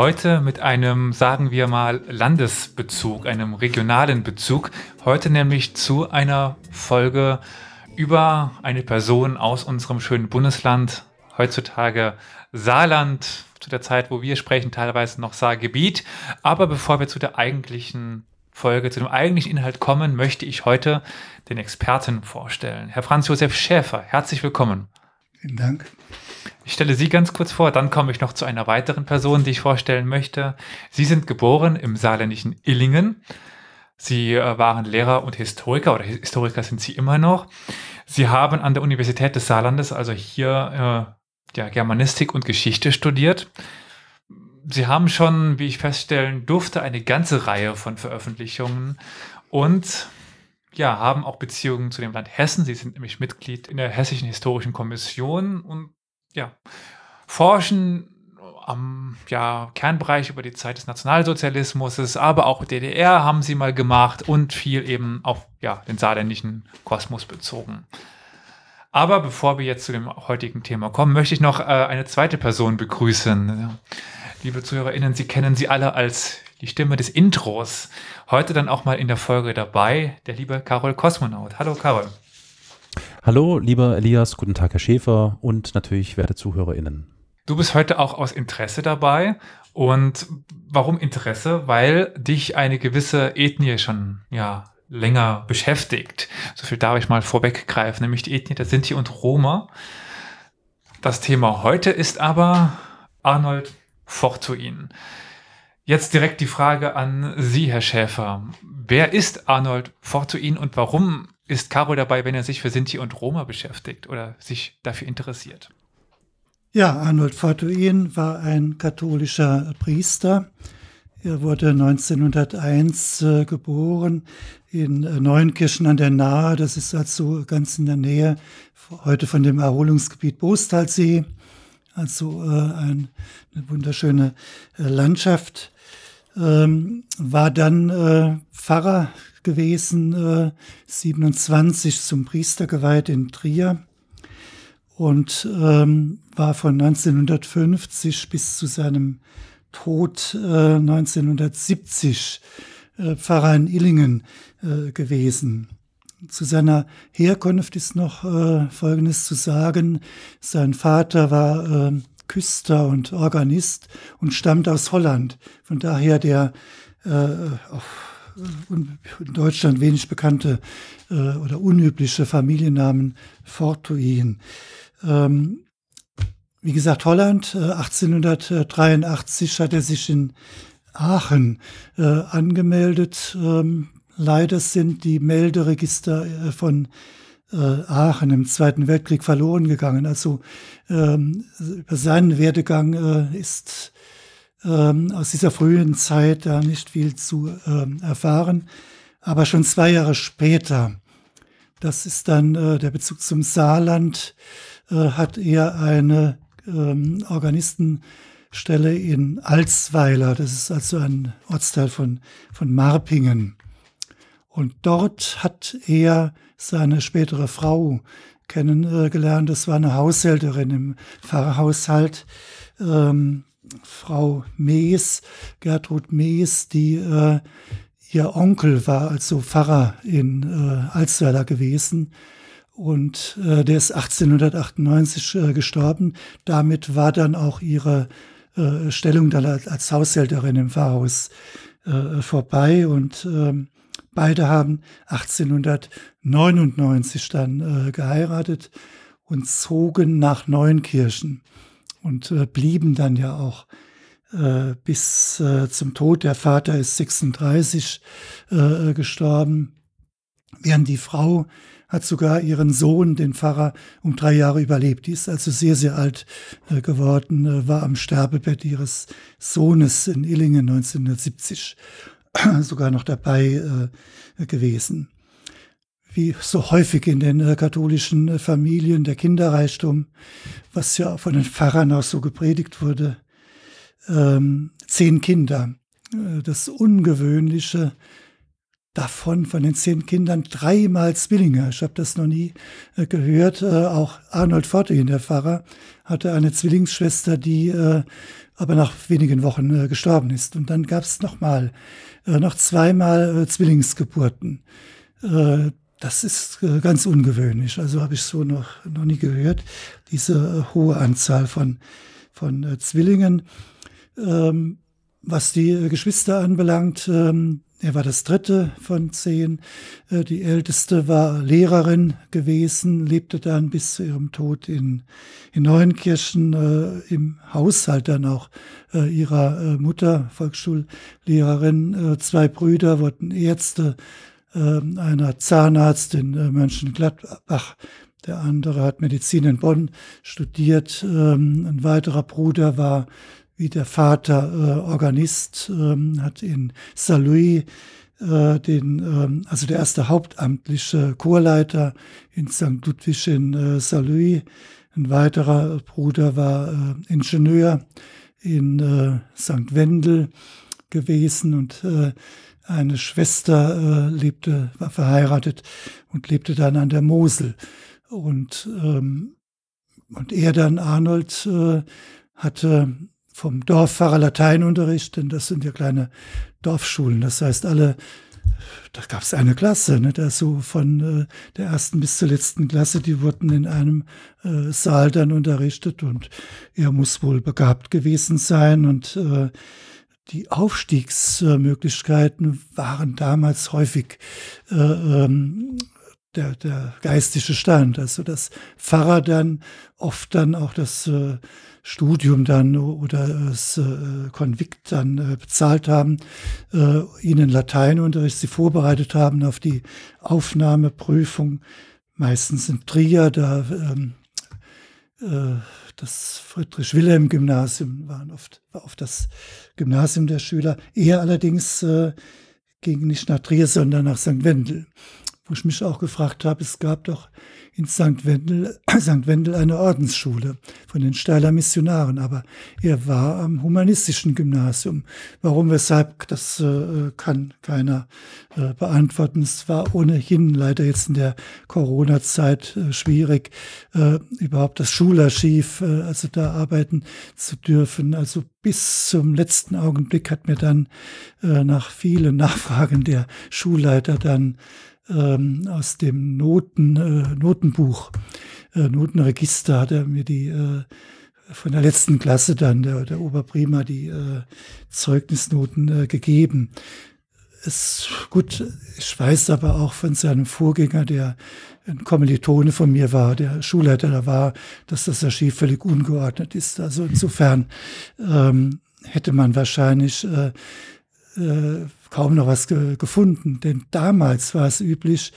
Heute mit einem, sagen wir mal, Landesbezug, einem regionalen Bezug. Heute nämlich zu einer Folge über eine Person aus unserem schönen Bundesland, heutzutage Saarland, zu der Zeit, wo wir sprechen, teilweise noch Saargebiet. Aber bevor wir zu der eigentlichen Folge, zu dem eigentlichen Inhalt kommen, möchte ich heute den Experten vorstellen. Herr Franz Josef Schäfer, herzlich willkommen. Vielen Dank. Ich stelle Sie ganz kurz vor, dann komme ich noch zu einer weiteren Person, die ich vorstellen möchte. Sie sind geboren im saarländischen Illingen. Sie äh, waren Lehrer und Historiker oder Historiker sind Sie immer noch. Sie haben an der Universität des Saarlandes, also hier äh, ja, Germanistik und Geschichte studiert. Sie haben schon, wie ich feststellen durfte, eine ganze Reihe von Veröffentlichungen und ja, haben auch Beziehungen zu dem Land Hessen. Sie sind nämlich Mitglied in der Hessischen Historischen Kommission und ja, forschen am ja, Kernbereich über die Zeit des Nationalsozialismus, aber auch DDR haben sie mal gemacht und viel eben auf ja, den saarländischen Kosmos bezogen. Aber bevor wir jetzt zu dem heutigen Thema kommen, möchte ich noch äh, eine zweite Person begrüßen. Liebe ZuhörerInnen, Sie kennen sie alle als die Stimme des Intros. Heute dann auch mal in der Folge dabei, der liebe Carol Kosmonaut. Hallo Carol. Hallo, lieber Elias, guten Tag, Herr Schäfer und natürlich werte ZuhörerInnen. Du bist heute auch aus Interesse dabei. Und warum Interesse? Weil dich eine gewisse Ethnie schon ja, länger beschäftigt. So viel darf ich mal vorweggreifen, nämlich die Ethnie der Sinti und Roma. Das Thema heute ist aber Arnold Fortuin. Jetzt direkt die Frage an Sie, Herr Schäfer. Wer ist Arnold Fortuin und warum ist Caro dabei, wenn er sich für Sinti und Roma beschäftigt oder sich dafür interessiert? Ja, Arnold Fortuin war ein katholischer Priester. Er wurde 1901 äh, geboren in äh, Neunkirchen an der Nahe. Das ist also ganz in der Nähe heute von dem Erholungsgebiet Bostalsee. Also äh, ein, eine wunderschöne äh, Landschaft. Ähm, war dann äh, Pfarrer gewesen, 27 äh, zum Priester geweiht in Trier und ähm, war von 1950 bis zu seinem Tod 1970 Pfarrer in Illingen äh, gewesen. Zu seiner Herkunft ist noch äh, Folgendes zu sagen. Sein Vater war äh, Küster und Organist und stammt aus Holland. Von daher der äh, auch in Deutschland wenig bekannte äh, oder unübliche Familiennamen Fortuin. Ähm, wie gesagt, Holland, 1883 äh, hat er sich in Aachen äh, angemeldet. Ähm, leider sind die Melderegister äh, von äh, Aachen im Zweiten Weltkrieg verloren gegangen. Also ähm, über seinen Werdegang äh, ist ähm, aus dieser frühen Zeit da nicht viel zu ähm, erfahren. Aber schon zwei Jahre später, das ist dann äh, der Bezug zum Saarland, äh, hat er eine ähm, Organisten Stelle in Alsweiler. Das ist also ein Ortsteil von, von Marpingen. Und dort hat er seine spätere Frau kennengelernt. Das war eine Haushälterin im Pfarrhaushalt, ähm, Frau Mees, Gertrud Mees, die äh, ihr Onkel war, also Pfarrer in äh, Alsweiler gewesen. Und äh, der ist 1898 äh, gestorben. Damit war dann auch ihre äh, Stellung dann als Haushälterin im Pfarrhaus äh, vorbei und ähm, beide haben 1899 dann äh, geheiratet und zogen nach Neunkirchen und äh, blieben dann ja auch äh, bis äh, zum Tod. Der Vater ist 36 äh, gestorben, während die Frau hat sogar ihren Sohn, den Pfarrer, um drei Jahre überlebt. Die ist also sehr, sehr alt äh, geworden, äh, war am Sterbebett ihres Sohnes in Illingen 1970. sogar noch dabei äh, gewesen. Wie so häufig in den äh, katholischen äh, Familien der Kinderreichtum, was ja von den Pfarrern auch so gepredigt wurde. Ähm, zehn Kinder. Äh, das Ungewöhnliche davon, von den zehn Kindern, dreimal Zwillinge. Ich habe das noch nie äh, gehört. Äh, auch Arnold Fortin, der Pfarrer, hatte eine Zwillingsschwester, die äh, aber nach wenigen Wochen gestorben ist. Und dann gab es nochmal, noch zweimal Zwillingsgeburten. Das ist ganz ungewöhnlich. Also habe ich so noch, noch nie gehört, diese hohe Anzahl von, von Zwillingen. Ähm, was die Geschwister anbelangt, ähm, er war das dritte von zehn. Äh, die älteste war Lehrerin gewesen, lebte dann bis zu ihrem Tod in, in Neuenkirchen äh, im Haushalt dann auch äh, ihrer äh, Mutter, Volksschullehrerin. Äh, zwei Brüder wurden Ärzte, einer Zahnarzt in äh, Mönchengladbach. Der andere hat Medizin in Bonn studiert. Ähm, ein weiterer Bruder war wie der Vater äh, Organist, ähm, hat in Saint-Louis äh, den, ähm, also der erste hauptamtliche Chorleiter in St. Ludwig in Saint-Louis. Ein weiterer Bruder war Ingenieur in St. Wendel gewesen und eine Schwester äh, lebte, war verheiratet und lebte dann an der Mosel. Und, ähm, und er dann, Arnold, äh, hatte vom Dorfpfarrer Lateinunterricht, denn das sind ja kleine Dorfschulen. Das heißt, alle, da gab es eine Klasse, ne, da so von äh, der ersten bis zur letzten Klasse, die wurden in einem äh, Saal dann unterrichtet und er muss wohl begabt gewesen sein und äh, die Aufstiegsmöglichkeiten waren damals häufig äh, ähm, der, der geistige Stand, also dass Pfarrer dann oft dann auch das äh, Studium dann oder das äh, Konvikt dann äh, bezahlt haben, äh, ihnen Lateinunterricht, sie vorbereitet haben auf die Aufnahmeprüfung, meistens in Trier, da ähm, äh, das Friedrich-Wilhelm-Gymnasium waren oft, war oft das Gymnasium der Schüler. Er allerdings äh, ging nicht nach Trier, sondern nach St. Wendel wo ich mich auch gefragt habe, es gab doch in St. Wendel, St. Wendel eine Ordensschule von den Steiler Missionaren, aber er war am humanistischen Gymnasium. Warum, weshalb, das äh, kann keiner äh, beantworten. Es war ohnehin leider jetzt in der Corona-Zeit äh, schwierig, äh, überhaupt das Schularchiv, äh, also da arbeiten zu dürfen. Also bis zum letzten Augenblick hat mir dann äh, nach vielen Nachfragen der Schulleiter dann ähm, aus dem Noten, äh, Notenbuch, äh, Notenregister hat er mir die äh, von der letzten Klasse dann, der, der Oberprima, die äh, Zeugnisnoten äh, gegeben. Es, gut, ich weiß aber auch von seinem Vorgänger, der ein Kommilitone von mir war, der Schulleiter da war, dass das Archiv völlig ungeordnet ist. Also insofern ähm, hätte man wahrscheinlich äh, äh, kaum noch was ge gefunden, denn damals war es üblich,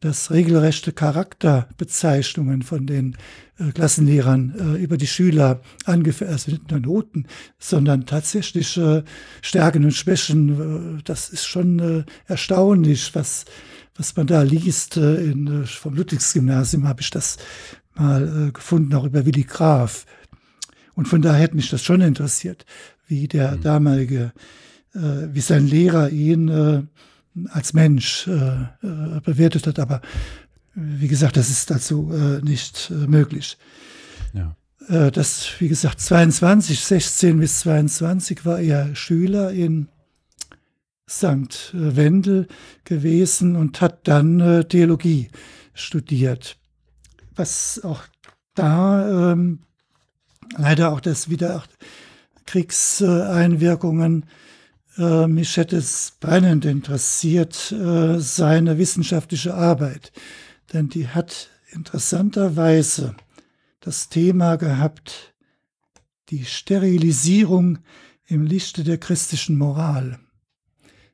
dass regelrechte Charakterbezeichnungen von den äh, Klassenlehrern äh, über die Schüler angeführt, also nicht nur Noten, sondern tatsächlich äh, Stärken und Schwächen. Äh, das ist schon äh, erstaunlich, was, was man da liest. Äh, in, vom Ludwigsgymnasium habe ich das mal gefunden, auch über Willi Graf. Und von daher hätte mich das schon interessiert, wie der mhm. damalige wie sein Lehrer ihn äh, als Mensch äh, bewertet hat. Aber wie gesagt, das ist dazu nicht möglich. Ja. Das, wie gesagt, 22, 16 bis 22 war er Schüler in St. Wendel gewesen und hat dann Theologie studiert. Was auch da ähm, leider auch das wieder Kriegseinwirkungen äh, mich hätte es brennend interessiert, äh, seine wissenschaftliche Arbeit, denn die hat interessanterweise das Thema gehabt, die Sterilisierung im Lichte der christlichen Moral.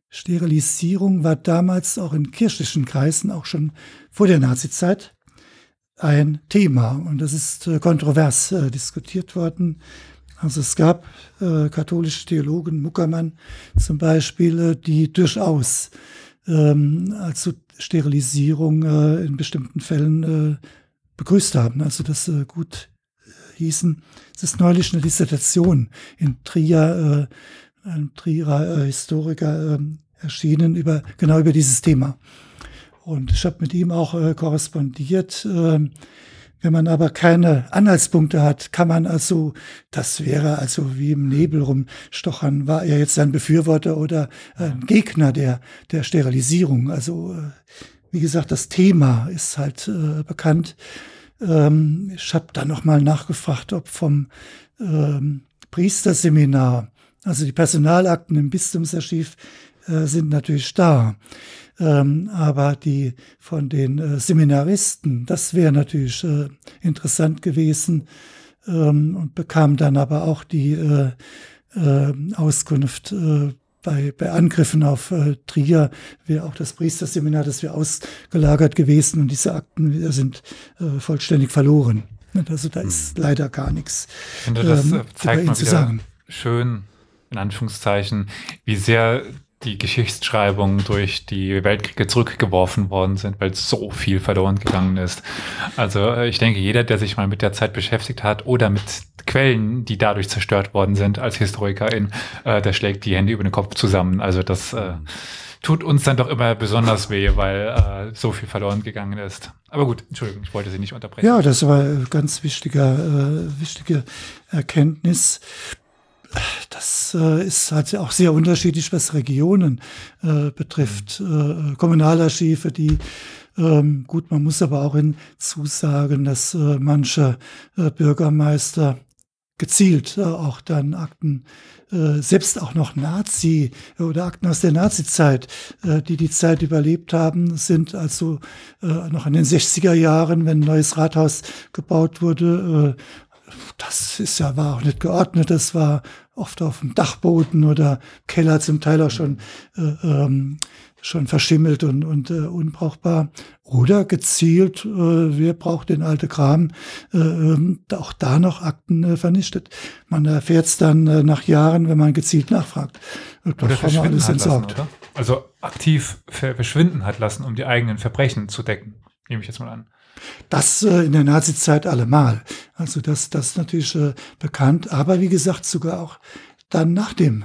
Sterilisierung war damals auch in kirchlichen Kreisen, auch schon vor der Nazizeit, ein Thema. Und das ist äh, kontrovers äh, diskutiert worden Also es gab äh, katholische Theologen, Muckermann zum Beispiel, äh, die durchaus ähm, also Sterilisierung äh, in bestimmten Fällen äh, begrüßt haben, also das äh, gut äh, hießen. Es ist neulich eine Dissertation in Trier, äh, ein Trierer äh, Historiker äh, erschienen über genau über dieses Thema. Und ich habe mit ihm auch äh, korrespondiert. Wenn man aber keine Anhaltspunkte hat, kann man also, das wäre also wie im Nebel rumstochern, war er jetzt ein Befürworter oder ein Gegner der, der Sterilisierung. Also, äh, wie gesagt, das Thema ist halt äh, bekannt. Ähm, ich habe da nochmal nachgefragt, ob vom ähm, Priesterseminar, also die Personalakten im Bistumsarchiv äh, sind natürlich da. Ähm, aber die von den äh, Seminaristen, das wäre natürlich äh, interessant gewesen ähm, und bekam dann aber auch die äh, äh Auskunft äh, bei, bei Angriffen auf äh, Trier wäre auch das Priesterseminar, das wäre ausgelagert gewesen und diese Akten sind vollständig verloren. Also da ist hm. leider gar nichts. Ich finde, das ähm, zeigt mal wieder schön, in Anführungszeichen, wie sehr die Geschichtsschreibung durch die Weltkriege zurückgeworfen worden sind, weil so viel verloren gegangen ist. Also äh, ich denke, jeder, der sich mal mit der Zeit beschäftigt hat oder mit Quellen, die dadurch zerstört worden sind als Historikerin, äh, der schlägt die Hände über den Kopf zusammen. Also das äh, tut uns dann doch immer besonders weh, weil äh, so viel verloren gegangen ist. Aber gut, Entschuldigung, ich wollte Sie nicht unterbrechen. Ja, das war ganz wichtiger, äh, wichtige Erkenntnis das äh, ist halt auch sehr unterschiedlich, was Regionen äh, betrifft. Mhm. Äh, Kommunalarchive, die ähm, gut, man muss aber auch hinzusagen, dass äh, manche äh, Bürgermeister gezielt äh, auch dann Akten, äh, selbst auch noch Nazi oder Akten aus der Nazi-Zeit, äh, die die Zeit überlebt haben, sind also äh, noch in den 60er Jahren, wenn ein neues Rathaus gebaut wurde, äh, das ist ja, war auch nicht geordnet, das war oft auf dem Dachboden oder Keller zum Teil auch schon, äh, ähm, schon verschimmelt und, und äh, unbrauchbar. Oder gezielt, äh, wer braucht den alte Kram, äh, äh, auch da noch Akten äh, vernichtet. Man erfährt es dann äh, nach Jahren, wenn man gezielt nachfragt. Das oder haben wir alles entsorgt. Lassen, also aktiv verschwinden hat lassen, um die eigenen Verbrechen zu decken, nehme ich jetzt mal an. Das äh, in der Nazizeit allemal. Also das, das ist natürlich äh, bekannt. Aber wie gesagt, sogar auch dann nach dem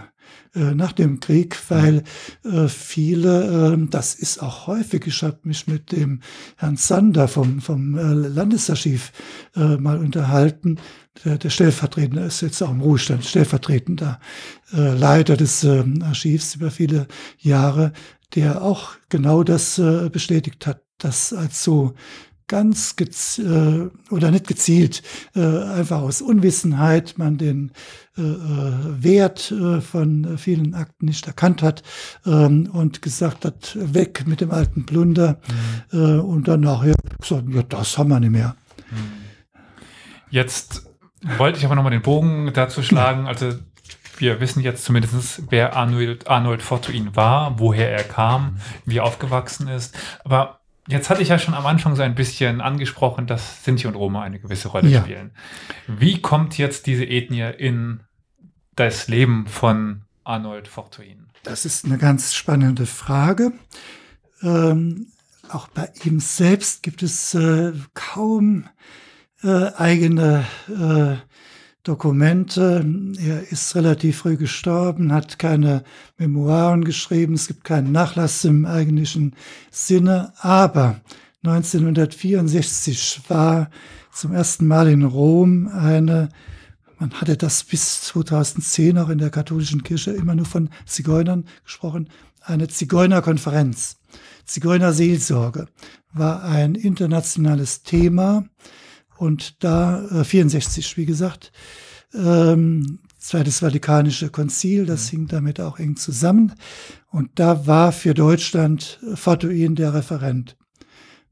äh, nach dem Krieg, weil äh, viele, äh, das ist auch häufig, ich habe mich mit dem Herrn Sander vom, vom äh, Landesarchiv äh, mal unterhalten, der, der stellvertretende ist jetzt auch im Ruhestand, stellvertretender äh, Leiter des äh, Archivs über viele Jahre, der auch genau das äh, bestätigt hat, dass als so ganz äh, oder nicht gezielt, äh, einfach aus Unwissenheit man den äh, äh Wert äh, von vielen Akten nicht erkannt hat ähm, und gesagt hat, weg mit dem alten Plunder mhm. äh, und dann nachher gesagt, ja, das haben wir nicht mehr. Mhm. Jetzt wollte ich aber nochmal den Bogen dazu schlagen, also wir wissen jetzt zumindest, wer Arnold, Arnold Fortuin war, woher er kam, wie er aufgewachsen ist. Aber Jetzt hatte ich ja schon am Anfang so ein bisschen angesprochen, dass Sinti und Roma eine gewisse Rolle ja. spielen. Wie kommt jetzt diese Ethnie in das Leben von Arnold Fortuin? Das ist eine ganz spannende Frage. Ähm, auch bei ihm selbst gibt es äh, kaum äh, eigene äh, Dokumente. Er ist relativ früh gestorben, hat keine Memoiren geschrieben, es gibt keinen Nachlass im eigentlichen Sinne, aber 1964 war zum ersten Mal in Rom eine, man hatte das bis 2010 auch in der katholischen Kirche immer nur von Zigeunern gesprochen, eine Zigeunerkonferenz. Zigeunerseelsorge war ein internationales Thema und da, äh, 64, wie gesagt, ähm, Zweites Vatikanische Konzil, das hing damit auch eng zusammen. Und da war für Deutschland Fatuin der Referent.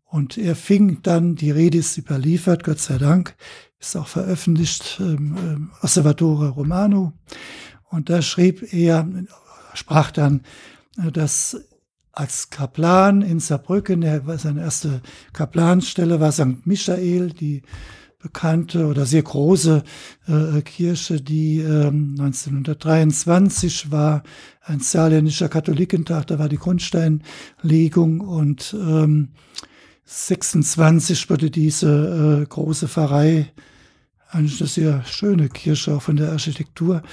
Und er fing dann, die Rede ist überliefert, Gott sei Dank, ist auch veröffentlicht, ähm, ähm Osservatore Romano. Und da schrieb er, sprach dann, äh, dass als Kaplan in Saarbrücken, er war seine erste Kaplanstelle war St. Michael, die bekannte oder sehr große äh, Kirche, die ähm, 1923 war ein saarländischer Katholikentag, da war die Grundsteinlegung und ähm, 26 wurde diese äh, große Pfarrei, eigentlich eine sehr schöne Kirche, auch von der Architektur,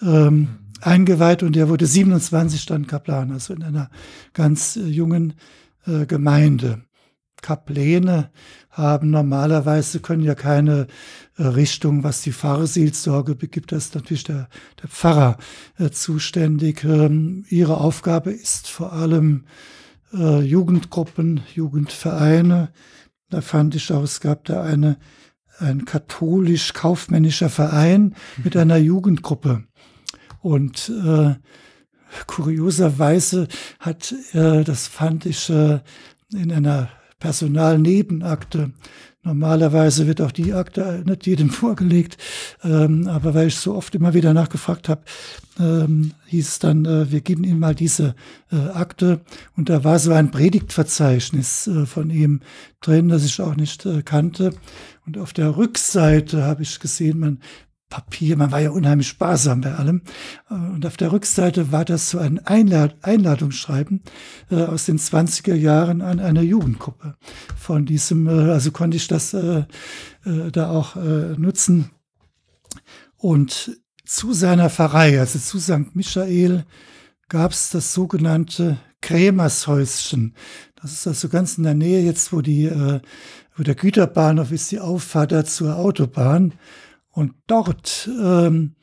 ähm, eingeweiht und er wurde 27 dann Kaplan, also in einer ganz äh, jungen äh, Gemeinde. Kapläne haben normalerweise, können ja keine äh, Richtung, was die Pfarrerseelsorge begibt, da ist natürlich der, der Pfarrer äh, zuständig. Ähm, ihre Aufgabe ist vor allem äh, Jugendgruppen, Jugendvereine. Da fand ich auch, es gab da eine, ein katholisch-kaufmännischer Verein mhm. mit einer Jugendgruppe. Und äh, kurioserweise hat, äh, das fand ich äh, in einer Personalnebenakte. Normalerweise wird auch die Akte nicht jedem vorgelegt, ähm, aber weil ich so oft immer wieder nachgefragt habe, ähm, hieß es dann, äh, wir geben ihm mal diese äh, Akte und da war so ein Predigtverzeichnis äh, von ihm drin, das ich auch nicht äh, kannte. Und auf der Rückseite habe ich gesehen, man Papier, man war ja unheimlich sparsam bei allem. Äh, und auf der Rückseite war das so ein Einlad Einladungsschreiben äh, aus den 20er Jahren an einer Jugendgruppe. Von diesem, äh, also konnte ich das äh, äh, da auch äh, nutzen. Und zu seiner Pfarrei, also zu St. Michael, gab es das sogenannte Krämershäuschen. Das ist also ganz in der Nähe jetzt, wo die, wo der Güterbahnhof ist, die Auffahrt zur Autobahn. Und dort, ähm,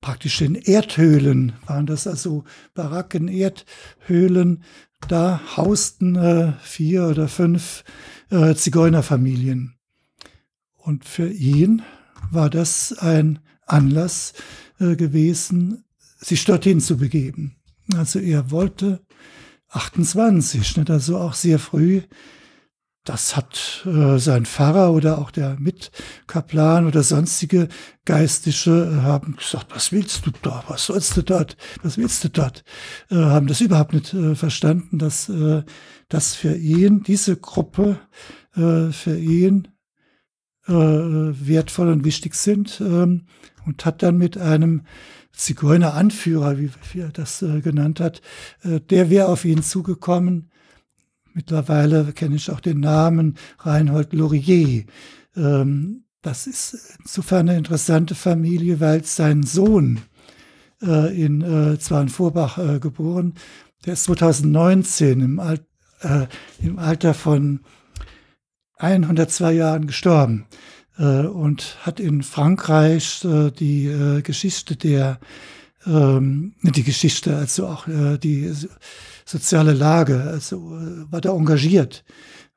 praktisch in Erdhöhlen, waren das also Baracken, Erdhöhlen, da hausten äh, vier oder fünf äh, Zigeunerfamilien. Und für ihn war das ein Anlass äh, gewesen, sich dorthin zu begeben. Also er wollte 28, nicht? also auch sehr früh das hat äh, sein Pfarrer oder auch der Mitkaplan oder sonstige Geistliche äh, haben gesagt, was willst du da, was sollst du dort, was willst du dort, äh, haben das überhaupt nicht äh, verstanden, dass äh, das für ihn, diese Gruppe äh, für ihn äh, wertvoll und wichtig sind ähm, und hat dann mit einem Zigeuner-Anführer, wie er das äh, genannt hat, äh, der wäre auf ihn zugekommen, Mittlerweile kenne ich auch den Namen Reinhold Laurier. Ähm, das ist insofern eine interessante Familie, weil sein Sohn äh, in, äh, zwar in Vorbach äh, geboren, der ist 2019 im, Al äh, im Alter von 102 Jahren gestorben äh, und hat in Frankreich äh, die äh, Geschichte der, ähm, die Geschichte, also auch die soziale Lage, also äh, war da engagiert,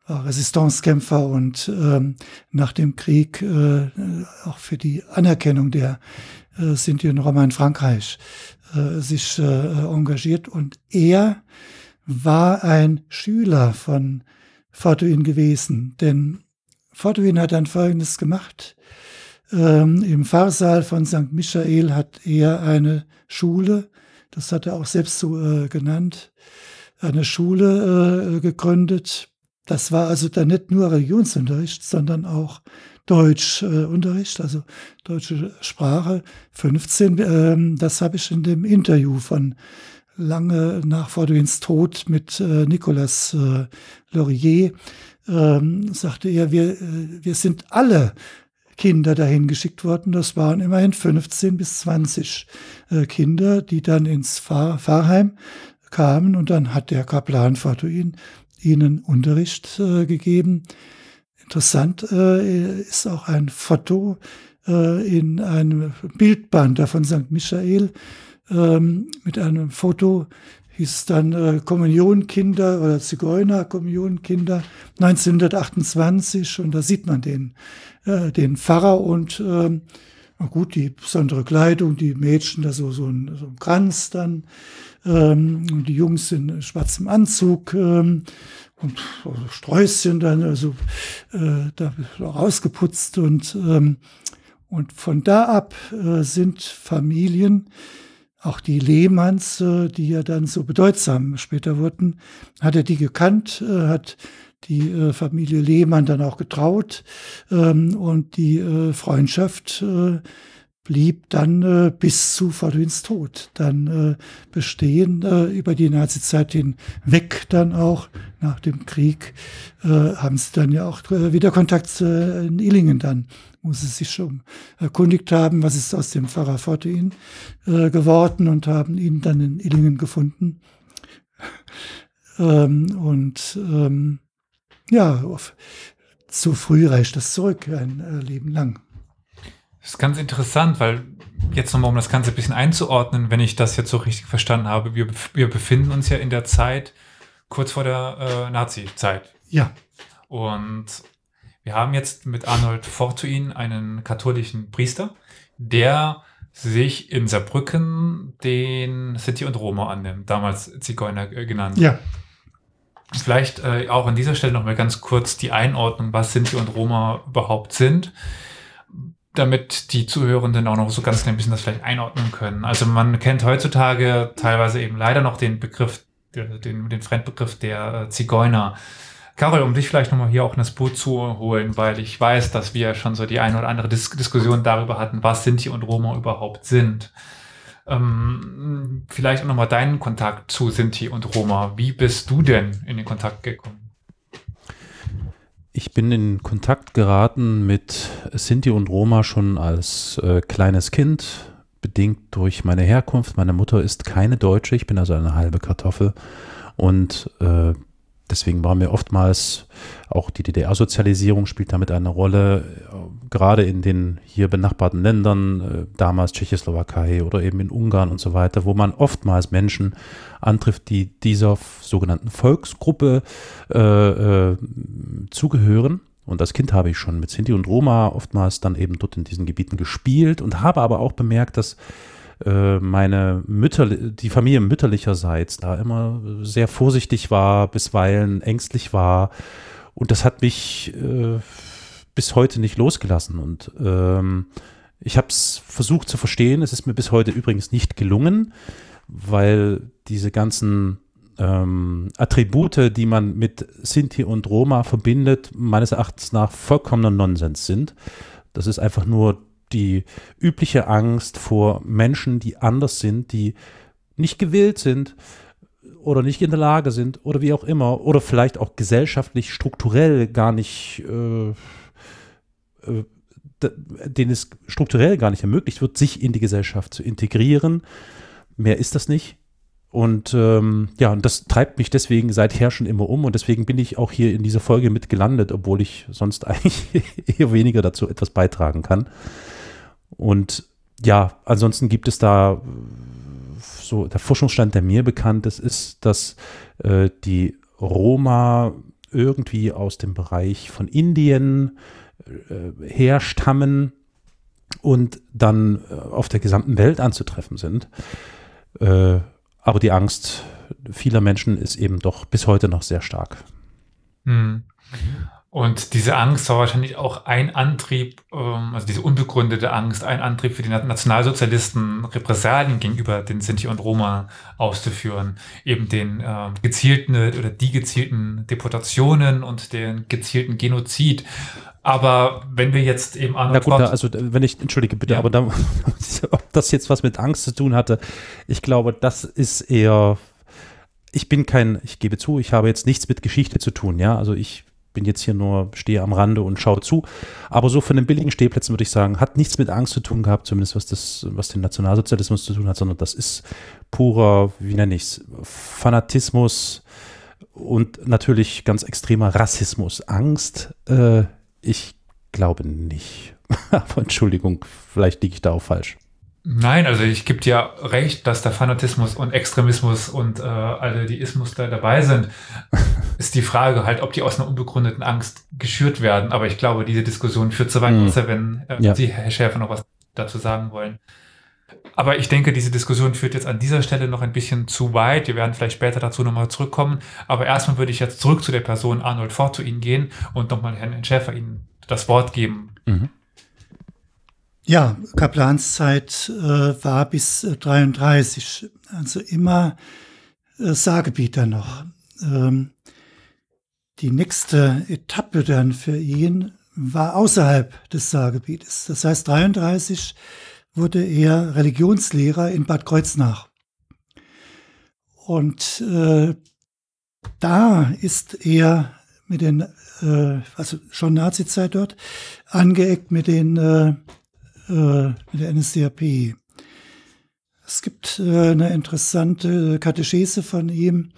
war Resistancekämpfer und ähm, nach dem Krieg äh, auch für die Anerkennung der äh, Sinti und Roma in Frankreich äh, sich äh, engagiert und er war ein Schüler von Fortuin gewesen, denn Fortuin hat dann Folgendes gemacht. Ähm, Im Pfarrsaal von St. Michael hat er eine Schule, das hat er auch selbst so äh, genannt, eine Schule äh, gegründet. Das war also dann nicht nur Religionsunterricht, sondern auch Deutschunterricht, äh, also deutsche Sprache. 15, ähm, das habe ich in dem Interview von lange nach Forduins Tod mit äh, Nicolas äh, Laurier, ähm, sagte er, wir, äh, wir sind alle Kinder dahin geschickt worden. Das waren immerhin 15 bis 20 äh, Kinder, die dann ins Fahr Pfarrheim kamen und dann hat der Kaplan Fatuin ihnen Unterricht äh, gegeben. Interessant äh, ist auch ein Foto äh, in einem Bildband von St. Michael ähm, mit einem Foto hieß dann äh, Kommunionkinder oder Zigeuner Kommunionkinder 1928 und da sieht man den, äh, den Pfarrer und äh, gut, die besondere Kleidung, die Mädchen da so, so, ein, so ein Kranz dann ähm, die Jungs in schwarzem Anzug ähm, und also Sträußchen dann also äh, da rausgeputzt und ähm, und von da ab äh, sind Familien auch die Lehmanns, äh, die ja dann so bedeutsam später wurden, hat er die gekannt, äh, hat die äh, Familie Lehmann dann auch getraut ähm, und die äh, Freundschaft äh, blieb dann äh, bis zu Fordwins Tod dann äh, bestehen, äh, über die Nazizeit hinweg dann auch nach dem Krieg haben sie dann ja auch wieder Kontakt in Illingen dann, wo sie sich schon erkundigt haben, was ist aus dem Pfarrer Fortuin äh, geworden und haben ihn dann in Illingen gefunden. ähm, und ähm, ja, auf, zu früh reicht das zurück, ein äh, Leben lang. Das ist ganz interessant, weil jetzt nochmal, um das Ganze ein bisschen einzuordnen, wenn ich das jetzt so richtig verstanden habe, wir, wir befinden uns ja in der Zeit kurz vor der äh, Nazi-Zeit. Ja. Und wir haben jetzt mit Arnold Fortuin einen katholischen Priester, der sich in Saarbrücken den City und Roma annimmt, damals Zigeuner äh, genannt. Ja. Vielleicht äh, auch an dieser Stelle nochmal ganz kurz die Einordnung, was Sinti und Roma überhaupt sind damit die Zuhörenden auch noch so ganz klein bisschen das vielleicht einordnen können. Also man kennt heutzutage teilweise eben leider noch den Begriff, den, den Fremdbegriff der äh, Zigeuner. Carol, um dich vielleicht nochmal hier auch in das Boot zu holen, weil ich weiß, dass wir schon so die eine oder andere Dis Diskussion darüber hatten, was Sinti und Roma überhaupt sind. Ähm, vielleicht auch nochmal deinen Kontakt zu Sinti und Roma. Wie bist du denn in den Kontakt gekommen? Ich bin in Kontakt geraten mit Sinti und Roma schon als äh, kleines Kind, bedingt durch meine Herkunft. Meine Mutter ist keine Deutsche, ich bin also eine halbe Kartoffel. Und äh, deswegen war mir oftmals auch die DDR-Sozialisierung spielt damit eine Rolle, äh, gerade in den hier benachbarten Ländern, äh, damals Tschechoslowakei oder eben in Ungarn und so weiter, wo man oftmals Menschen antrifft, die dieser sogenannten Volksgruppe äh, äh, zugehören. Und als Kind habe ich schon mit Sinti und Roma oftmals dann eben dort in diesen Gebieten gespielt und habe aber auch bemerkt, dass äh, meine Mütter, die Familie mütterlicherseits da immer sehr vorsichtig war, bisweilen ängstlich war. Und das hat mich äh, bis heute nicht losgelassen. Und ähm, ich habe es versucht zu verstehen. Es ist mir bis heute übrigens nicht gelungen, weil diese ganzen ähm, Attribute, die man mit Sinti und Roma verbindet, meines Erachtens nach vollkommener Nonsens sind. Das ist einfach nur die übliche Angst vor Menschen, die anders sind, die nicht gewillt sind oder nicht in der Lage sind oder wie auch immer oder vielleicht auch gesellschaftlich strukturell gar nicht, äh, äh, denen es strukturell gar nicht ermöglicht wird, sich in die Gesellschaft zu integrieren. Mehr ist das nicht. Und ähm, ja, und das treibt mich deswegen seither schon immer um und deswegen bin ich auch hier in dieser Folge mit gelandet, obwohl ich sonst eigentlich eher weniger dazu etwas beitragen kann. Und ja, ansonsten gibt es da so der Forschungsstand, der mir bekannt ist, ist, dass äh, die Roma irgendwie aus dem Bereich von Indien äh, herstammen und dann äh, auf der gesamten Welt anzutreffen sind. Äh, aber die Angst vieler Menschen ist eben doch bis heute noch sehr stark. Mhm. Und diese Angst war wahrscheinlich auch ein Antrieb, ähm, also diese unbegründete Angst, ein Antrieb für die Nationalsozialisten, Repressalien gegenüber den Sinti und Roma auszuführen. Eben den äh, gezielten oder die gezielten Deportationen und den gezielten Genozid. Aber wenn wir jetzt eben an. Na gut, da, also wenn ich, entschuldige bitte, ja. aber da, ob das jetzt was mit Angst zu tun hatte, ich glaube, das ist eher. Ich bin kein, ich gebe zu, ich habe jetzt nichts mit Geschichte zu tun, ja. Also ich bin jetzt hier nur, stehe am Rande und schaue zu. Aber so von den billigen Stehplätzen würde ich sagen, hat nichts mit Angst zu tun gehabt, zumindest was das, was den Nationalsozialismus zu tun hat, sondern das ist purer, wie nenne ich es, Fanatismus und natürlich ganz extremer Rassismus. Angst, äh, ich glaube nicht. Aber Entschuldigung, vielleicht liege ich da auch falsch. Nein, also ich gebe dir recht, dass der Fanatismus und Extremismus und äh, alle die Ismus da dabei sind. Ist die Frage halt, ob die aus einer unbegründeten Angst geschürt werden. Aber ich glaube, diese Diskussion führt zu weit, mm. wenn äh, ja. Sie, Herr Schäfer, noch was dazu sagen wollen. Aber ich denke, diese Diskussion führt jetzt an dieser Stelle noch ein bisschen zu weit. Wir werden vielleicht später dazu nochmal zurückkommen. Aber erstmal würde ich jetzt zurück zu der Person Arnold Ford zu Ihnen gehen und nochmal Herrn Schäfer Ihnen das Wort geben. Mhm. Ja, Kaplanszeit äh, war bis äh, 33, also immer äh, Saargebieter noch. Ähm, die nächste Etappe dann für ihn war außerhalb des Saargebietes. Das heißt, 33 wurde er Religionslehrer in Bad Kreuznach. Und äh, da ist er mit den, äh, also schon Nazizeit dort, angeeckt mit den äh, äh, mit der NSDAP. Es gibt äh, eine interessante Katechese von ihm,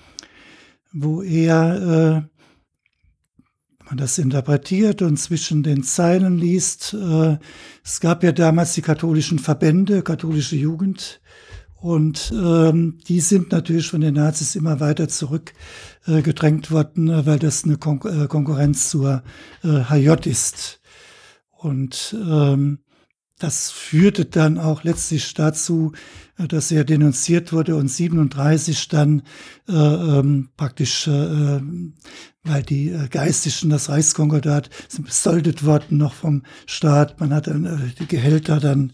wo er äh, man das interpretiert und zwischen den Zeilen liest. Äh, es gab ja damals die katholischen Verbände, katholische Jugend, und ähm, die sind natürlich von den Nazis immer weiter zurückgedrängt äh, worden, weil das eine Kon äh, Konkurrenz zur äh, HJ ist. Und ähm, das führte dann auch letztlich dazu, äh, dass er denunziert wurde und 37 dann äh, ähm, praktisch, äh, weil die äh, Geistlichen, das Reichskonkordat, sind besoldet worden noch vom Staat. Man hat dann äh, die Gehälter dann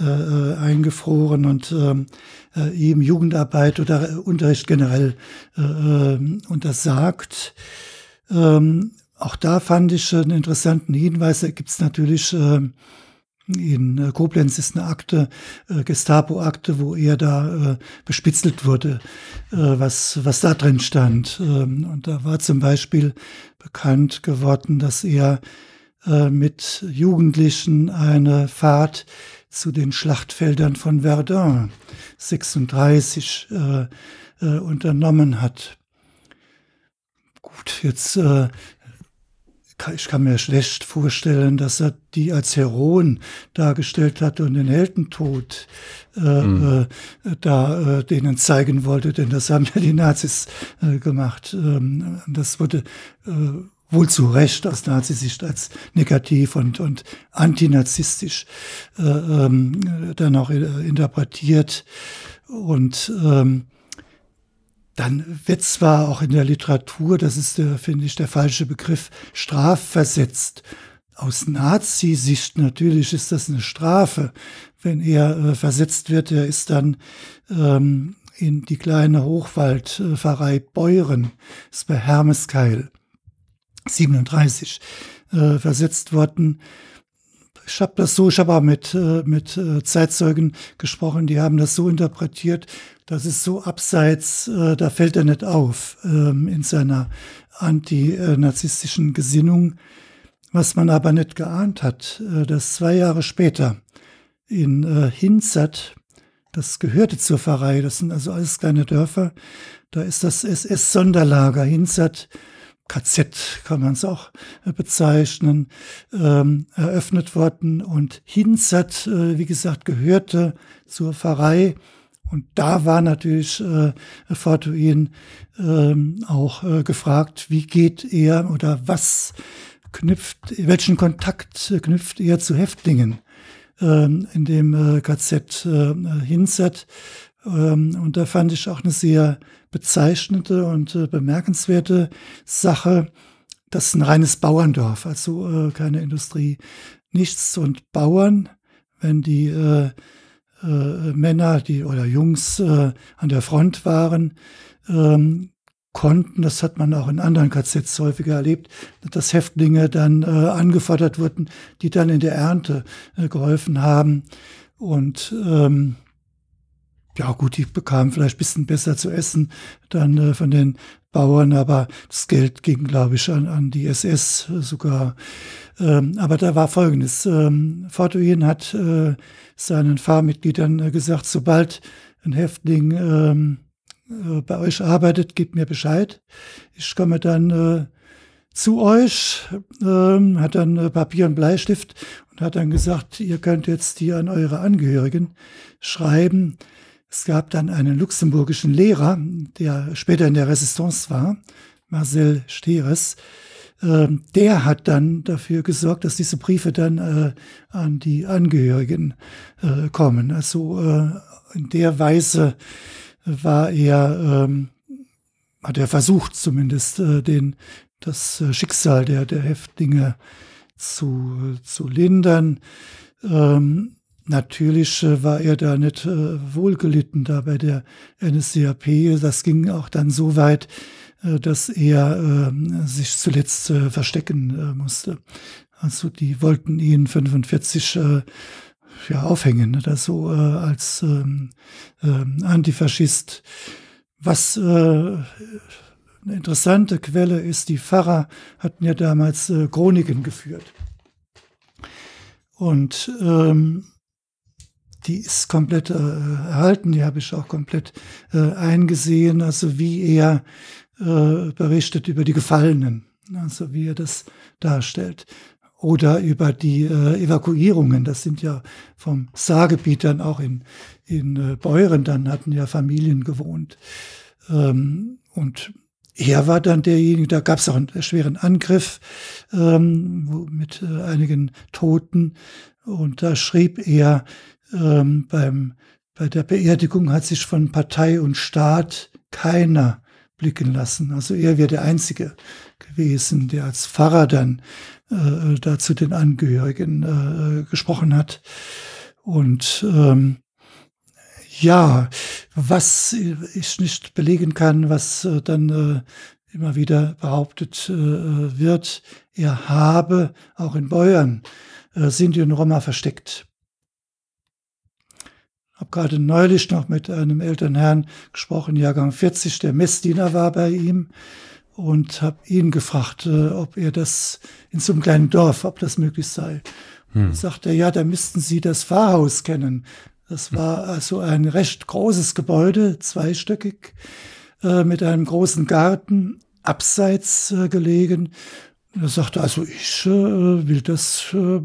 äh, äh eingefroren und ähm, äh, ihm Jugendarbeit oder Unterricht generell äh, untersagt. Ähm, auch da fand ich einen interessanten Hinweis. Da gibt es natürlich äh, in äh, Koblenz ist eine Akte, äh, Gestapo-Akte, wo er da äh, bespitzelt wurde, äh, was, was da drin stand. Ähm, und da war zum Beispiel bekannt geworden, dass er äh, mit Jugendlichen eine Fahrt zu den Schlachtfeldern von Verdun 36 äh, unternommen hat. Gut, jetzt ich kann mir schlecht vorstellen, dass er die als Heroen dargestellt hatte und den Heldentod äh, mhm. äh, da äh, denen zeigen wollte, denn das haben ja die Nazis äh, gemacht. Ähm, das wurde äh, wohl zu Recht aus Nazisicht als negativ und, und antinazistisch äh, ähm, dann auch interpretiert. Und ähm, dann wird zwar auch in der Literatur, das ist, der, finde ich, der falsche Begriff, strafversetzt. Aus Nazi-Sicht natürlich ist das eine Strafe, wenn er äh, versetzt wird. Er ist dann ähm, in die kleine Hochwaldpfarrei Beuren, ist bei Hermeskeil, 37, äh, versetzt worden. Ich habe das so, ich habe auch mit, äh, mit äh, Zeitzeugen gesprochen, die haben das so interpretiert, das ist so abseits, äh, da fällt er nicht auf ähm, in seiner antinazistischen Gesinnung. Was man aber nicht geahnt hat, dass zwei Jahre später in Hinzert, das gehörte zur Pfarrei, das sind also alles kleine Dörfer, da ist das SS-Sonderlager Hinzert, KZ kann man es auch äh, bezeichnen, ähm, eröffnet worden. Und Hinzert, äh, wie gesagt, gehörte zur Pfarrei und da war natürlich äh, Fortuin ähm, auch äh, gefragt, wie geht er oder was knüpft, welchen Kontakt knüpft er zu Häftlingen ähm, in dem äh, KZ äh, Hinzert. Ähm, und da fand ich auch eine sehr bezeichnende und äh, bemerkenswerte Sache. Das ist ein reines Bauerndorf, also äh, keine Industrie, nichts und Bauern, wenn die äh, äh, Männer, die oder Jungs äh, an der Front waren, ähm, konnten, das hat man auch in anderen KZs häufiger erlebt, dass Häftlinge dann äh, angefordert wurden, die dann in der Ernte geholfen haben. Und ähm, ja gut, die bekamen vielleicht ein bisschen besser zu essen dann äh, von den Bauern, aber das Geld ging, glaube ich, an, an die SS sogar. Ähm, aber da war Folgendes. Ähm, Fortuin hat äh, seinen Fahrmitgliedern äh, gesagt, sobald ein Häftling ähm, äh, bei euch arbeitet, gebt mir Bescheid. Ich komme dann äh, zu euch, ähm, hat dann äh, Papier und Bleistift und hat dann gesagt, ihr könnt jetzt hier an eure Angehörigen schreiben, es gab dann einen luxemburgischen Lehrer, der später in der Resistance war, Marcel Steres. Ähm, der hat dann dafür gesorgt, dass diese Briefe dann äh, an die Angehörigen äh, kommen. Also äh, in der Weise war er, ähm, hat er versucht zumindest, den, das Schicksal der, der Häftlinge zu, zu lindern. Ähm, Natürlich äh, war er da nicht äh, wohlgelitten da bei der NSDAP. Das ging auch dann so weit, äh, dass er äh, sich zuletzt äh, verstecken äh, musste. Also die wollten ihn 45 äh, ja, aufhängen, oder so äh, als ähm, äh, Antifaschist. Was eine interessante Quelle ist, die Pfarrer hatten ja damals Chroniken geführt. Und ähm, die ist komplett äh, erhalten, die habe ich auch komplett äh, eingesehen, also wie er äh, berichtet über die Gefallenen, also wie er das darstellt. Oder über die äh, Evakuierungen, das sind ja vom Saargebiet dann auch in, in äh, Beuren, dann hatten ja Familien gewohnt. Ähm, und er war dann derjenige, da gab es auch einen schweren Angriff ähm, mit äh, einigen Toten. Und da schrieb er, ähm, beim, bei der Beerdigung hat sich von Partei und Staat keiner blicken lassen. Also er wäre der Einzige gewesen, der als Pfarrer dann äh, da zu den Angehörigen äh, gesprochen hat. Und ähm, ja, was ich nicht belegen kann, was äh, dann äh, immer wieder behauptet äh, wird, er habe auch in Beuern äh, Sinti und Roma versteckt habe gerade neulich noch mit einem älteren Herrn gesprochen, Jahrgang 40, der Messdiener war bei ihm und habe ihn gefragt, äh, ob er das in so einem kleinen Dorf, ob das möglich sei. Hm. Und sagte er, ja, da müssten Sie das Pfarrhaus kennen. Das war also ein recht großes Gebäude, zweistöckig, äh, mit einem großen Garten, abseits äh, gelegen. Er sagte, also ich äh, will das äh,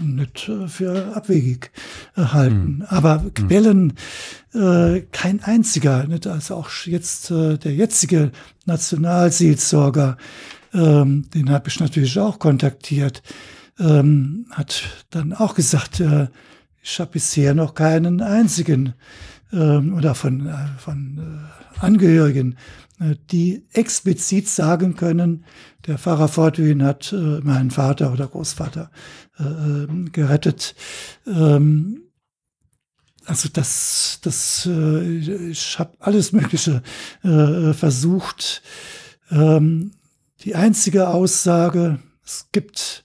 nicht äh, für abwegig halten. Mhm. Aber Quellen, äh, kein einziger, nicht? also auch jetzt äh, der jetzige Nationalseelsorger, ähm, den habe ich natürlich auch kontaktiert, ähm, hat dann auch gesagt, äh, ich habe bisher noch keinen einzigen ähm, oder von, äh, von äh, Angehörigen, äh, die explizit sagen können, der Pfarrer Fortwin hat äh, meinen Vater oder Großvater äh, ähm, gerettet. Ähm, also das, das, äh, ich habe alles Mögliche äh, versucht. Ähm, die einzige Aussage, es gibt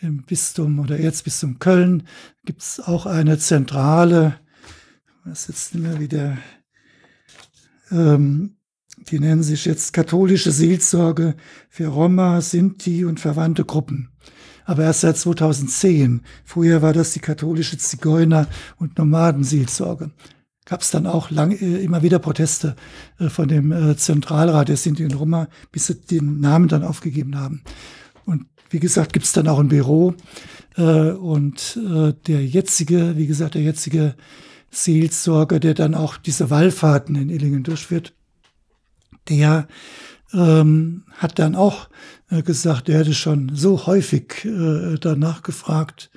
im Bistum oder Erzbistum Köln gibt es auch eine zentrale, was jetzt nicht mehr wieder, ähm, die nennen sich jetzt katholische Seelsorge für Roma, Sinti und verwandte Gruppen. Aber erst seit 2010. Früher war das die katholische Zigeuner- und Nomadenseelsorge. Gab es dann auch lang, äh, immer wieder Proteste äh, von dem äh, Zentralrat der Sinti und Roma, bis sie den Namen dann aufgegeben haben. Und wie gesagt, gibt es dann auch ein Büro. Äh, und äh, der jetzige, wie gesagt, der jetzige Seelsorger, der dann auch diese Wallfahrten in Illingen durchführt, der ähm, hat dann auch äh, gesagt, er hätte schon so häufig äh, danach gefragt,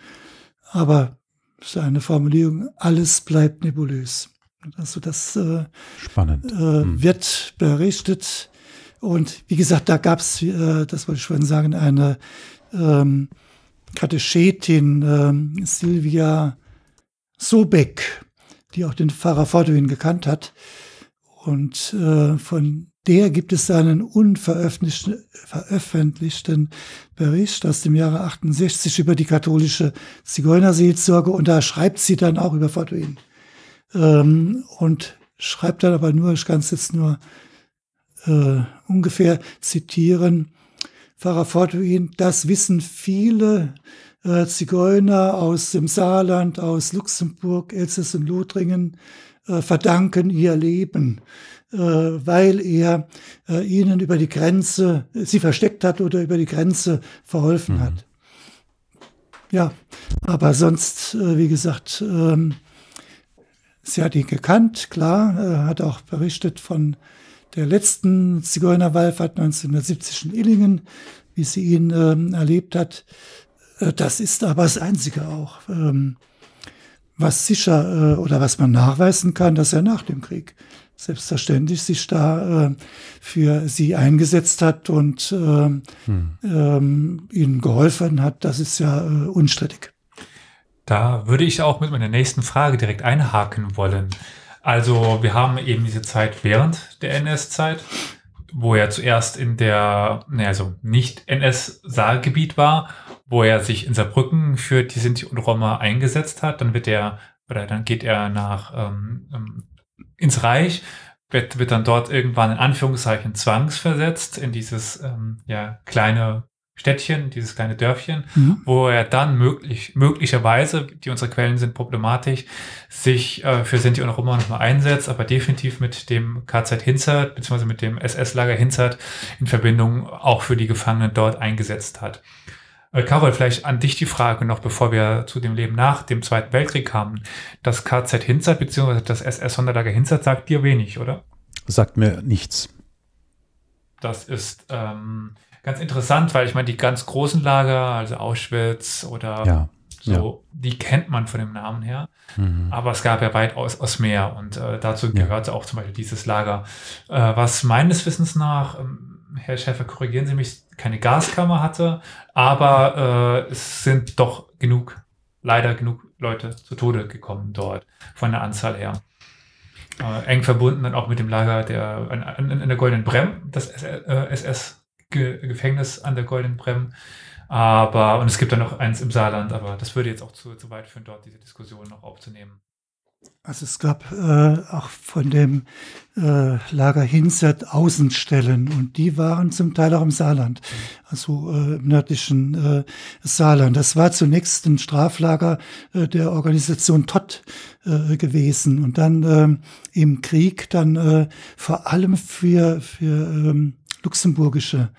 aber seine Formulierung, alles bleibt nebulös. Also das äh, Spannend. Äh, hm. wird berichtet. Und wie gesagt, da gab es, äh, das wollte ich schon sagen, eine ähm, Katechetin, ähm, Silvia Sobeck, die auch den Pfarrer Forduin gekannt hat. Und äh, von der gibt es einen unveröffentlichten Bericht aus dem Jahre 68 über die katholische Zigeunerseelsorge und da schreibt sie dann auch über Fortuin. Ähm, und schreibt dann aber nur, ich kann es jetzt nur äh, ungefähr zitieren, Pfarrer Fortuin, das wissen viele äh, Zigeuner aus dem Saarland, aus Luxemburg, Elsass und Lothringen, äh, verdanken ihr Leben weil er äh, ihnen über die Grenze, sie versteckt hat oder über die Grenze verholfen mhm. hat. Ja, aber sonst, äh, wie gesagt, ähm, sie hat ihn gekannt, klar, hat auch berichtet von der letzten Zigeunerwallfahrt 1970 in Illingen, wie sie ihn ähm, erlebt hat. Das ist aber das Einzige auch, ähm, was sicher oder was man nachweisen kann, dass er nach dem Krieg selbstverständlich sich da äh, für sie eingesetzt hat und äh, hm. ähm, ihnen geholfen hat, das ist ja äh, unstrittig. Da würde ich auch mit meiner nächsten Frage direkt einhaken wollen. Also wir haben eben diese Zeit während der NS-Zeit, wo er zuerst in der, ne, also nicht NS-Saalgebiet war, wo er sich in Saarbrücken für die Sinti und Roma eingesetzt hat. Dann wird er, oder dann geht er nach ähm, ähm ins Reich, wird, wird dann dort irgendwann in Anführungszeichen zwangsversetzt in dieses ähm, ja, kleine Städtchen, dieses kleine Dörfchen, mhm. wo er dann möglich, möglicherweise, die unsere Quellen sind problematisch, sich äh, für Sinti und Roma nochmal einsetzt, aber definitiv mit dem KZ Hinzert, beziehungsweise mit dem SS-Lager Hinzert in Verbindung auch für die Gefangenen dort eingesetzt hat. Äh, Carol, vielleicht an dich die Frage noch, bevor wir zu dem Leben nach dem Zweiten Weltkrieg kamen. Das KZ Hinzert, beziehungsweise das SS-Sonderlager Hinzert sagt dir wenig, oder? Sagt mir nichts. Das ist, ähm, ganz interessant, weil ich meine, die ganz großen Lager, also Auschwitz oder ja, so, ja. die kennt man von dem Namen her. Mhm. Aber es gab ja weitaus aus mehr und äh, dazu gehörte auch zum Beispiel dieses Lager, äh, was meines Wissens nach, ähm, Herr Schäfer, korrigieren Sie mich, keine Gaskammer hatte, aber äh, es sind doch genug, leider genug Leute zu Tode gekommen dort von der Anzahl her. Äh, eng verbunden dann auch mit dem Lager der, in, in, der Goldenen Brem, das SS Ge Gefängnis an der Goldenen Brem. Aber, und es gibt dann noch eins im Saarland, aber das würde jetzt auch zu, zu weit führen, dort diese Diskussion noch aufzunehmen. Also es gab äh, auch von dem äh, Lager Hinzert Außenstellen und die waren zum Teil auch im Saarland, also äh, im nördlichen äh, Saarland. Das war zunächst ein Straflager äh, der Organisation Todd äh, gewesen und dann äh, im Krieg dann äh, vor allem für, für ähm, luxemburgische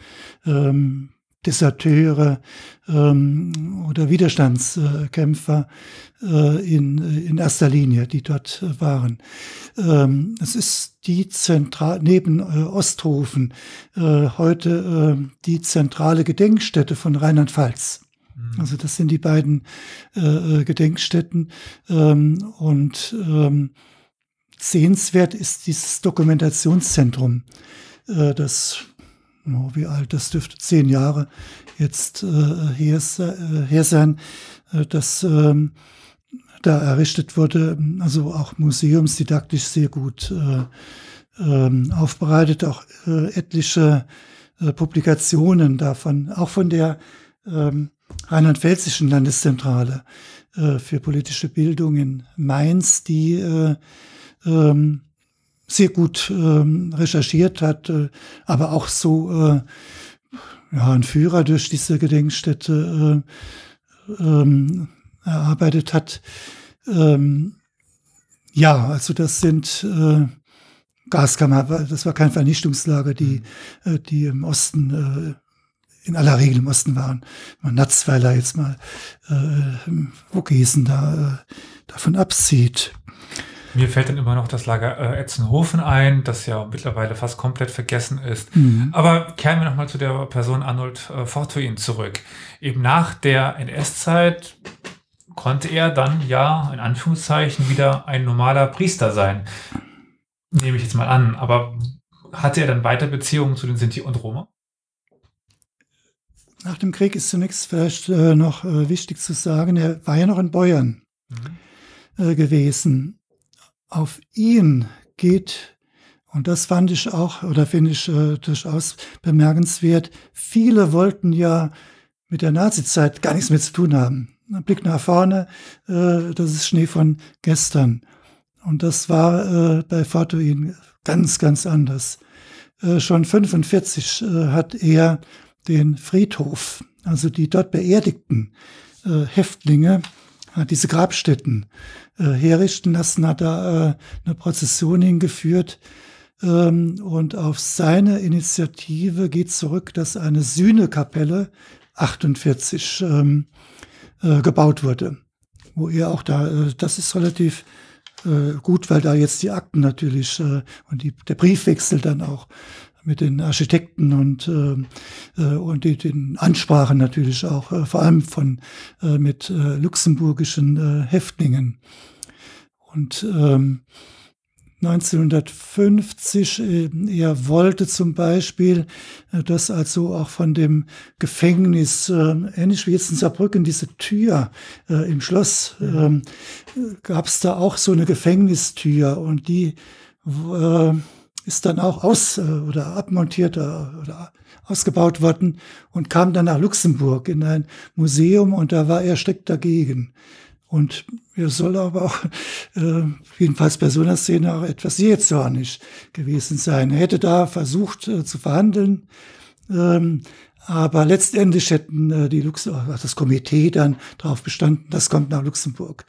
ähm, Deserteure ähm, oder Widerstandskämpfer äh, in, in erster Linie, die dort äh, waren. Ähm, es ist die zentral neben äh, Osthofen äh, heute äh, die zentrale Gedenkstätte von Rheinland-Pfalz. Mhm. Also das sind die beiden äh, äh Gedenkstätten ähm, und ähm, sehenswert ist dieses Dokumentationszentrum, äh, das oh, wie alt, das dürfte. Zehn Jahre. Jetzt äh, her, äh, her sein, äh, das ähm, da errichtet wurde, also auch museumsdidaktisch sehr gut äh, ähm, aufbereitet, auch äh, etliche äh, Publikationen davon, auch von der ähm, Rheinland-Pfälzischen Landeszentrale äh, für politische Bildung in Mainz, die äh, ähm, sehr gut ähm, recherchiert hat, äh, aber auch so äh, ja, ein Führer durch diese Gedenkstätte äh, ähm, erarbeitet hat. Ähm, ja, also das sind äh, Gaskammer, das war kein Vernichtungslager, die, mhm. äh, die im Osten, äh, in aller Regel im Osten waren. Man Natzweiler jetzt mal, äh, wo Gesen da äh, davon absieht. Mir fällt dann immer noch das Lager äh, Etzenhofen ein, das ja mittlerweile fast komplett vergessen ist. Mhm. Aber kehren wir nochmal zu der Person Arnold äh, Fortuin zurück. Eben nach der NS-Zeit konnte er dann ja in Anführungszeichen wieder ein normaler Priester sein. Nehme ich jetzt mal an. Aber hatte er dann weiter Beziehungen zu den Sinti und Roma? Nach dem Krieg ist zunächst vielleicht äh, noch äh, wichtig zu sagen, er war ja noch in Beuern mhm. äh, gewesen auf ihn geht, und das fand ich auch, oder finde ich äh, durchaus bemerkenswert, viele wollten ja mit der Nazizeit gar nichts mehr zu tun haben. Ein Blick nach vorne, äh, das ist Schnee von gestern. Und das war äh, bei Fatuin ganz, ganz anders. Äh, schon 45 äh, hat er den Friedhof, also die dort beerdigten äh, Häftlinge, diese Grabstätten äh, herrichten lassen, hat da äh, eine Prozession hingeführt. Ähm, und auf seine Initiative geht zurück, dass eine Sühnekapelle 48 ähm, äh, gebaut wurde. Wo er auch da, äh, das ist relativ äh, gut, weil da jetzt die Akten natürlich äh, und die, der Briefwechsel dann auch mit den Architekten und, äh, äh, und die, den Ansprachen natürlich auch, äh, vor allem von äh, mit äh, luxemburgischen äh, Häftlingen. Und ähm, 1950, äh, er wollte zum Beispiel, äh, dass also auch von dem Gefängnis, äh, ähnlich wie jetzt in Saarbrücken, diese Tür äh, im Schloss, äh, gab es da auch so eine Gefängnistür und die äh, ist dann auch aus oder abmontiert oder ausgebaut worden und kam dann nach Luxemburg in ein Museum und da war er strikt dagegen. Und er soll aber auch, äh, jedenfalls bei so einer Szene, auch etwas jähzornig gewesen sein. Er hätte da versucht äh, zu verhandeln, ähm, aber letztendlich hätten äh, die Lux das Komitee dann darauf bestanden, das kommt nach Luxemburg.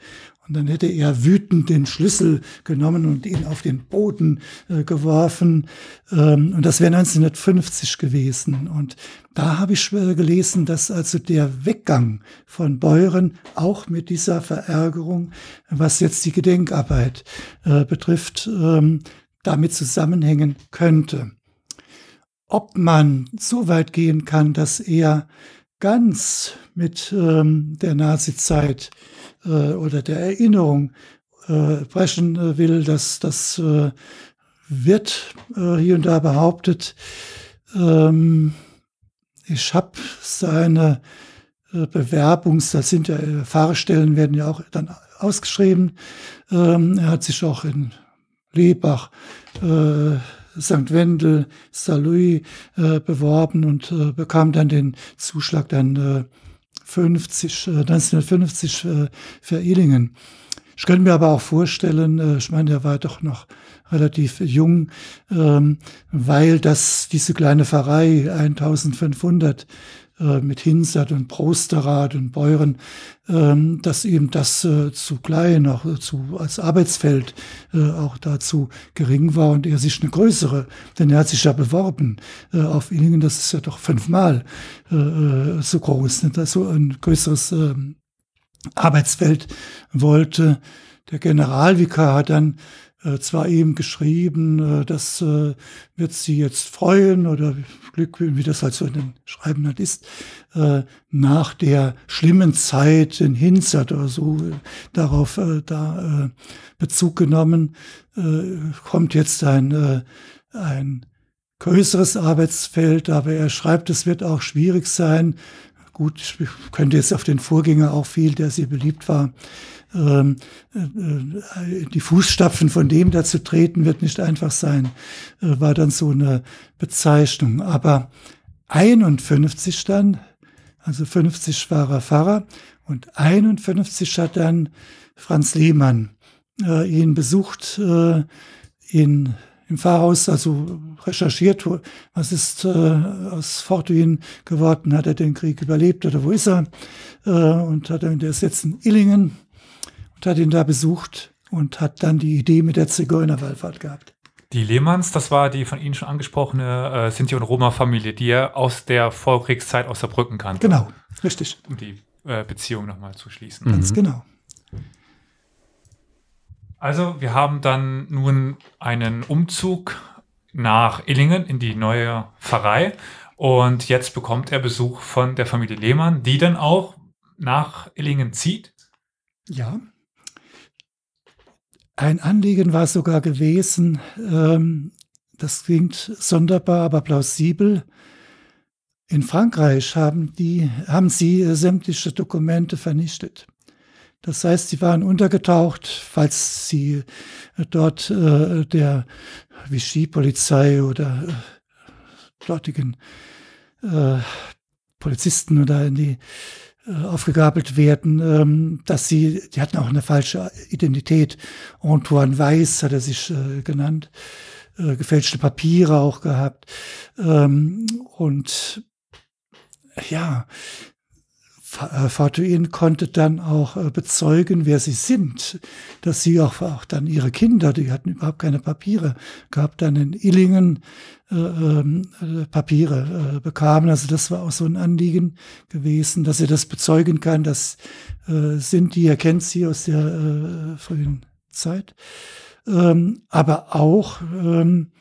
Und dann hätte er wütend den Schlüssel genommen und ihn auf den Boden äh, geworfen. Ähm, und das wäre 1950 gewesen. Und da habe ich äh, gelesen, dass also der Weggang von Beuren auch mit dieser Verärgerung, was jetzt die Gedenkarbeit äh, betrifft, ähm, damit zusammenhängen könnte. Ob man so weit gehen kann, dass er ganz mit ähm, der Nazizeit äh, oder der Erinnerung äh, brechen äh, will, dass das äh, wird äh, hier und da behauptet. Ähm, ich habe seine äh, Bewerbungs, das sind ja äh, Fahrstellen, werden ja auch dann ausgeschrieben. Ähm, er hat sich auch in Lebach, äh, St. Wendel, Saint-Louis äh, beworben und äh, bekam dann den Zuschlag dann äh, 50, 1950 äh, äh, für Illingen. Ich könnte mir aber auch vorstellen, äh, ich meine, er war doch noch relativ jung, ähm, weil das diese kleine Pfarrei 1500 äh, mit Hinsat und Prosterath und Beuren, ähm, dass eben das äh, zu klein, auch äh, zu, als Arbeitsfeld äh, auch dazu gering war und er sich eine größere, denn er hat sich ja beworben auf Illingen, das ist ja doch fünfmal so groß, nicht? also ein größeres ähm, Arbeitsfeld wollte. Der Generalvikar hat dann äh, zwar eben geschrieben, äh, das äh, wird sie jetzt freuen oder Glück, wie das halt so in den Schreiben halt ist, äh, nach der schlimmen Zeit in Hinzert oder so, äh, darauf äh, da Bezug genommen, kommt jetzt ein, ein größeres Arbeitsfeld, aber er schreibt, es wird auch schwierig sein. Gut, ich könnte jetzt auf den Vorgänger auch viel, der sehr beliebt war, ähm, äh, die Fußstapfen von dem da zu treten, wird nicht einfach sein, äh, war dann so eine Bezeichnung. Aber 51 dann, also 50 war er Pfarrer und 51 hat dann Franz Lehmann äh, ihn besucht äh, in, im Pfarrhaus, also recherchiert, was ist äh, aus Fortuin geworden, hat er den Krieg überlebt oder wo ist er? Äh, und hat er, der ist jetzt in Illingen und hat ihn da besucht und hat dann die Idee mit der Zigeunerwallfahrt gehabt. Die Lehmanns, das war die von Ihnen schon angesprochene äh, Sinti- und Roma-Familie, die er aus der Vorkriegszeit aus Saarbrücken kannte. Genau, richtig. Um die äh, Beziehung nochmal zu schließen. Ganz mhm. genau. Also, wir haben dann nun einen Umzug nach Illingen in die neue Pfarrei. Und jetzt bekommt er Besuch von der Familie Lehmann, die dann auch nach Illingen zieht. Ja. Ein Anliegen war sogar gewesen, ähm, das klingt sonderbar, aber plausibel. In Frankreich haben, die, haben sie äh, sämtliche Dokumente vernichtet. Das heißt, sie waren untergetaucht, falls sie äh, dort äh, der Vichy-Polizei oder äh, dortigen äh, Polizisten oder in die aufgegabelt werden, ähm, dass sie, die hatten auch eine falsche Identität. Antoine Weiss hat er sich äh, genannt, äh, gefälschte Papiere auch gehabt. Ähm, und ja, Fatuin konnte dann auch bezeugen, wer sie sind, dass sie auch, auch dann ihre Kinder, die hatten überhaupt keine Papiere gehabt, dann in Illingen äh, ähm, äh, Papiere äh, bekamen. Also das war auch so ein Anliegen gewesen, dass er das bezeugen kann. Das äh, sind die, er kennt sie aus der äh, frühen Zeit. Ähm, aber auch, ähm,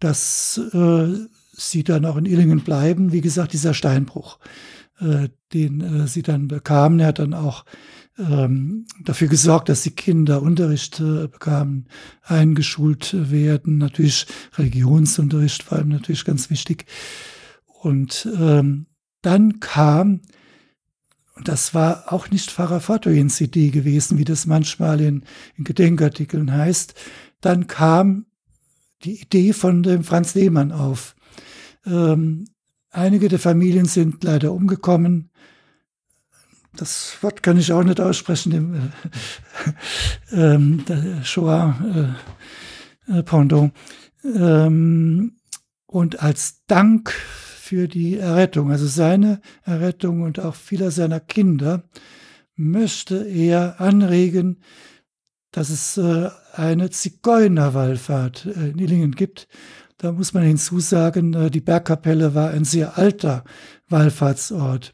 dass äh, sie dann auch in Illingen bleiben. Wie gesagt, dieser Steinbruch, äh, den äh, sie dann bekamen. Er hat dann auch ähm, dafür gesorgt, dass die Kinder Unterricht äh, bekamen, eingeschult werden. Natürlich Religionsunterricht vor allem natürlich ganz wichtig. Und ähm, dann kam, und das war auch nicht Pfarrer Fortuins Idee gewesen, wie das manchmal in, in Gedenkartikeln heißt, dann kam die Idee von dem Franz Lehmann auf. Ähm, einige der Familien sind leider umgekommen. Das Wort kann ich auch nicht aussprechen, dem äh, ähm, der Shoah äh, äh, Pendant. Ähm, und als Dank für die Errettung, also seine Errettung und auch vieler seiner Kinder, möchte er anregen, dass es äh, eine Zigeunerwallfahrt äh, in Illingen gibt. Da muss man hinzusagen, äh, die Bergkapelle war ein sehr alter Wallfahrtsort.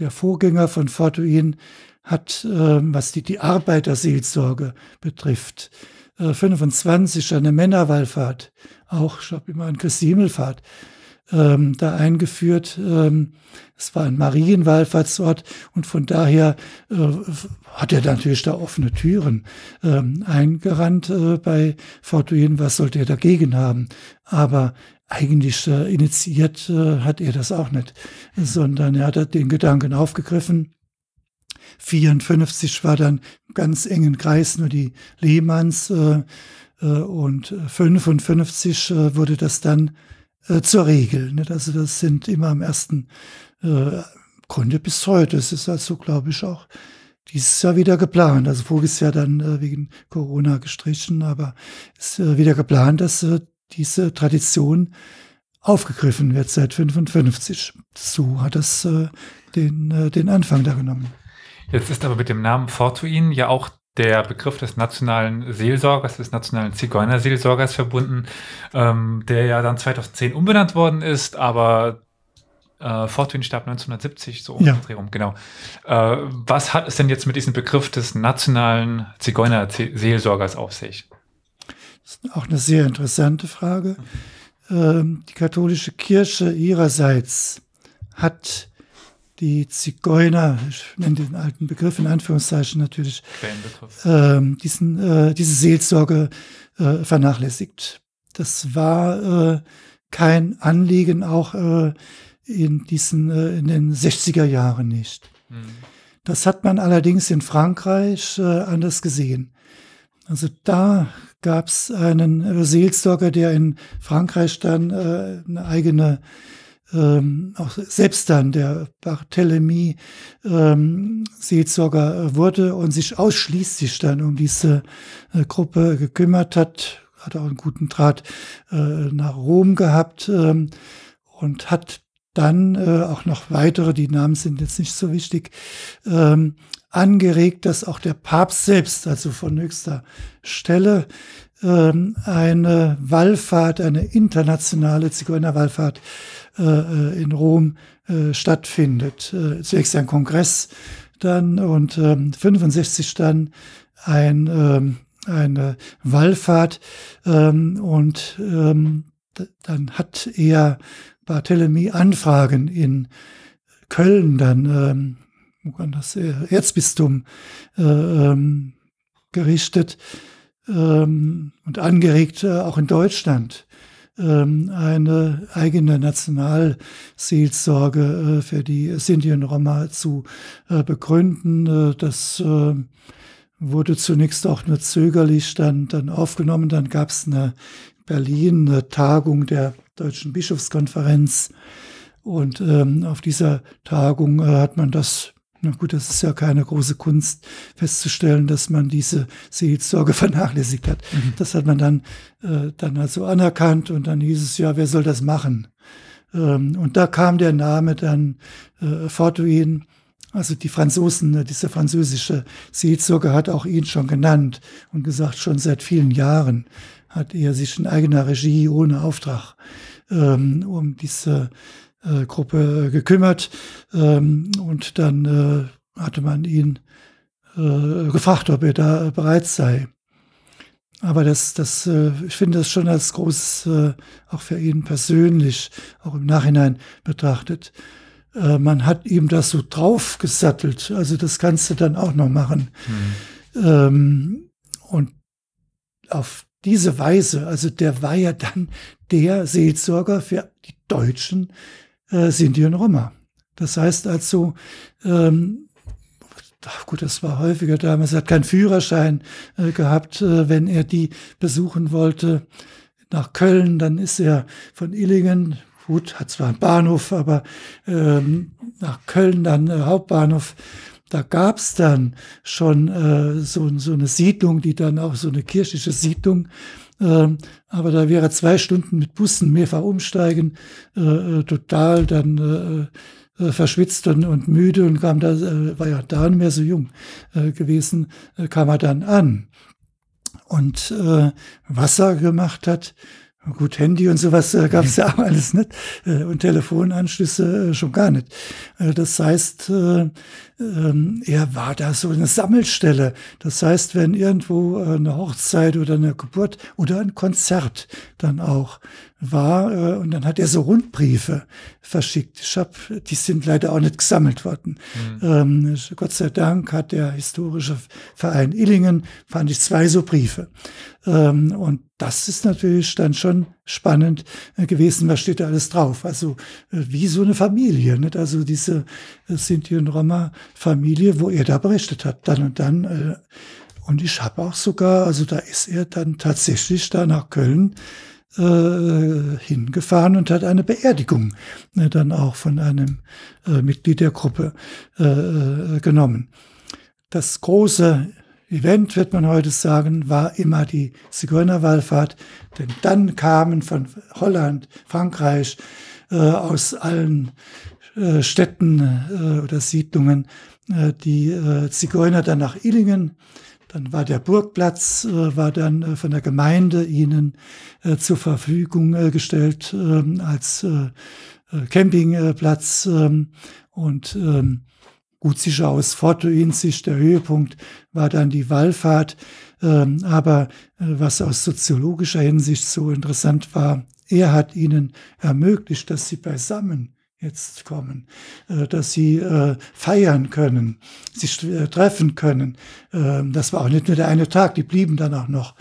Der Vorgänger von Fortuin hat, was die, die Arbeiterseelsorge betrifft, 25 eine Männerwallfahrt, auch, ich glaube immer an Christi Himmelfahrt, ähm, da eingeführt. Ähm, es war ein Marienwallfahrtsort und von daher äh, hat er natürlich da offene Türen ähm, eingerannt äh, bei Fortuin. Was sollte er dagegen haben? Aber eigentlich äh, initiiert äh, hat er das auch nicht, sondern er hat den Gedanken aufgegriffen. 54 war dann ganz engen Kreis nur die Lehmanns äh, äh, und 55 äh, wurde das dann äh, zur Regel. Nicht? Also das sind immer am ersten äh, Grunde bis heute. Es ist also, glaube ich, auch dieses Jahr wieder geplant. Also voriges Jahr dann äh, wegen Corona gestrichen, aber ist äh, wieder geplant, dass äh, diese Tradition aufgegriffen wird seit 55. So hat das äh, den, äh, den Anfang da genommen. Jetzt ist aber mit dem Namen Fortuin ja auch der Begriff des nationalen Seelsorgers, des nationalen Zigeunerseelsorgers verbunden, ähm, der ja dann 2010 umbenannt worden ist, aber äh, Fortuin starb 1970, so ja. rum, genau. Äh, was hat es denn jetzt mit diesem Begriff des nationalen Zigeunerseelsorgers auf sich? Das ist auch eine sehr interessante Frage. Ähm, die katholische Kirche ihrerseits hat die Zigeuner, ich nenne den alten Begriff in Anführungszeichen natürlich, ähm, diesen, äh, diese Seelsorge äh, vernachlässigt. Das war äh, kein Anliegen auch äh, in diesen äh, in den 60er Jahren nicht. Mhm. Das hat man allerdings in Frankreich äh, anders gesehen. Also da gab es einen äh, Seelsorger, der in Frankreich dann äh, eine eigene ähm, auch selbst dann der Barthélemy ähm, Seelsorger wurde und sich ausschließlich dann um diese äh, Gruppe gekümmert hat, hat auch einen guten Draht äh, nach Rom gehabt ähm, und hat dann äh, auch noch weitere, die Namen sind jetzt nicht so wichtig, ähm, angeregt, dass auch der Papst selbst, also von höchster Stelle, eine Wallfahrt, eine internationale Zigeunerwallfahrt äh, äh, in Rom äh, stattfindet. Äh, zunächst ein Kongress dann und ähm, 65 dann ein, ähm, eine Wallfahrt ähm, und ähm, dann hat er Barthélemy Anfragen in Köln dann ähm, das Erzbistum ähm, gerichtet ähm, und angeregt, äh, auch in Deutschland ähm, eine eigene Nationalseelsorge äh, für die Sinti und Roma zu äh, begründen. Äh, das wurde zunächst auch nur zögerlich dann, dann aufgenommen. Dann gab es eine Berlin eine Tagung der Deutschen Bischofskonferenz. Und ähm, auf dieser Tagung äh, hat man das na gut, das ist ja keine große Kunst, festzustellen, dass man diese Seelsorge vernachlässigt hat. Mhm. Das hat man dann, äh, dann also anerkannt und dann hieß es ja, wer soll das machen? Ähm, und da kam der Name dann äh, Fortuin, also die Franzosen, ne, diese französische Seelsorge hat auch ihn schon genannt und gesagt, schon seit vielen Jahren hat er sich in eigener Regie ohne Auftrag ähm, um diese äh, Gruppe gekümmert ähm, und dann äh, hatte man ihn äh, gefragt, ob er da bereit sei. Aber das, das, äh, ich finde das schon als groß, äh, auch für ihn persönlich, auch im Nachhinein betrachtet. Äh, man hat ihm das so draufgesattelt, also das kannst du dann auch noch machen. Mhm. Ähm, und auf diese Weise, also der war ja dann der Seelsorger für die Deutschen, äh, Sinti und Roma. Das heißt also, ähm, gut, das war häufiger damals, er hat keinen Führerschein äh, gehabt, äh, wenn er die besuchen wollte. nach Köln, dann ist er von Illingen, gut, hat zwar einen Bahnhof, aber ähm, nach Köln dann äh, Hauptbahnhof. Da gab's dann schon äh, so, so eine Siedlung, die dann auch so eine kirchliche Siedlung ähm, aber da wäre zwei Stunden mit Bussen mehrfach umsteigen, äh, äh total dann äh, äh, verschwitzt und, und, müde und kam da, äh, war ja da nicht mehr so jung äh, gewesen, kam er dann an. Und was er gemacht hat, Gut, Handy und sowas äh, gab es ja auch alles nicht äh, und Telefonanschlüsse äh, schon gar nicht. Äh, das heißt, äh, ähm, er war da so eine Sammelstelle. Das heißt, wenn irgendwo äh, eine Hochzeit oder eine Geburt oder ein Konzert dann auch war äh, und dann hat er so Rundbriefe verschickt. Ich hab, die sind leider auch nicht gesammelt worden. Mhm. Ähm, Gott sei Dank hat der historische Verein Illingen, fand ich zwei so Briefe. Ähm, und das ist natürlich dann schon spannend äh, gewesen. Was steht da alles drauf? Also äh, wie so eine Familie, nicht? Also diese äh, Sinti und Roma Familie, wo er da berichtet hat, dann und dann. Äh, und ich habe auch sogar, also da ist er dann tatsächlich da nach Köln äh, hingefahren und hat eine Beerdigung äh, dann auch von einem äh, Mitglied der Gruppe äh, äh, genommen. Das große Event, wird man heute sagen, war immer die Zigeunerwallfahrt, denn dann kamen von Holland, Frankreich, aus allen Städten oder Siedlungen die Zigeuner dann nach Illingen dann war der Burgplatz, äh, war dann äh, von der Gemeinde ihnen äh, zur Verfügung gestellt ähm, als Campingplatz ähm, und ähm, gut sicher aus Fortuin-Sicht der Höhepunkt war dann die Wallfahrt. Aber was aus soziologischer Hinsicht so interessant war, er hat ihnen ermöglicht, dass sie beisammen jetzt kommen, äh, dass sie äh, feiern können, sich äh, treffen können. Ähm, das war auch nicht nur der eine Tag, die blieben dann auch noch,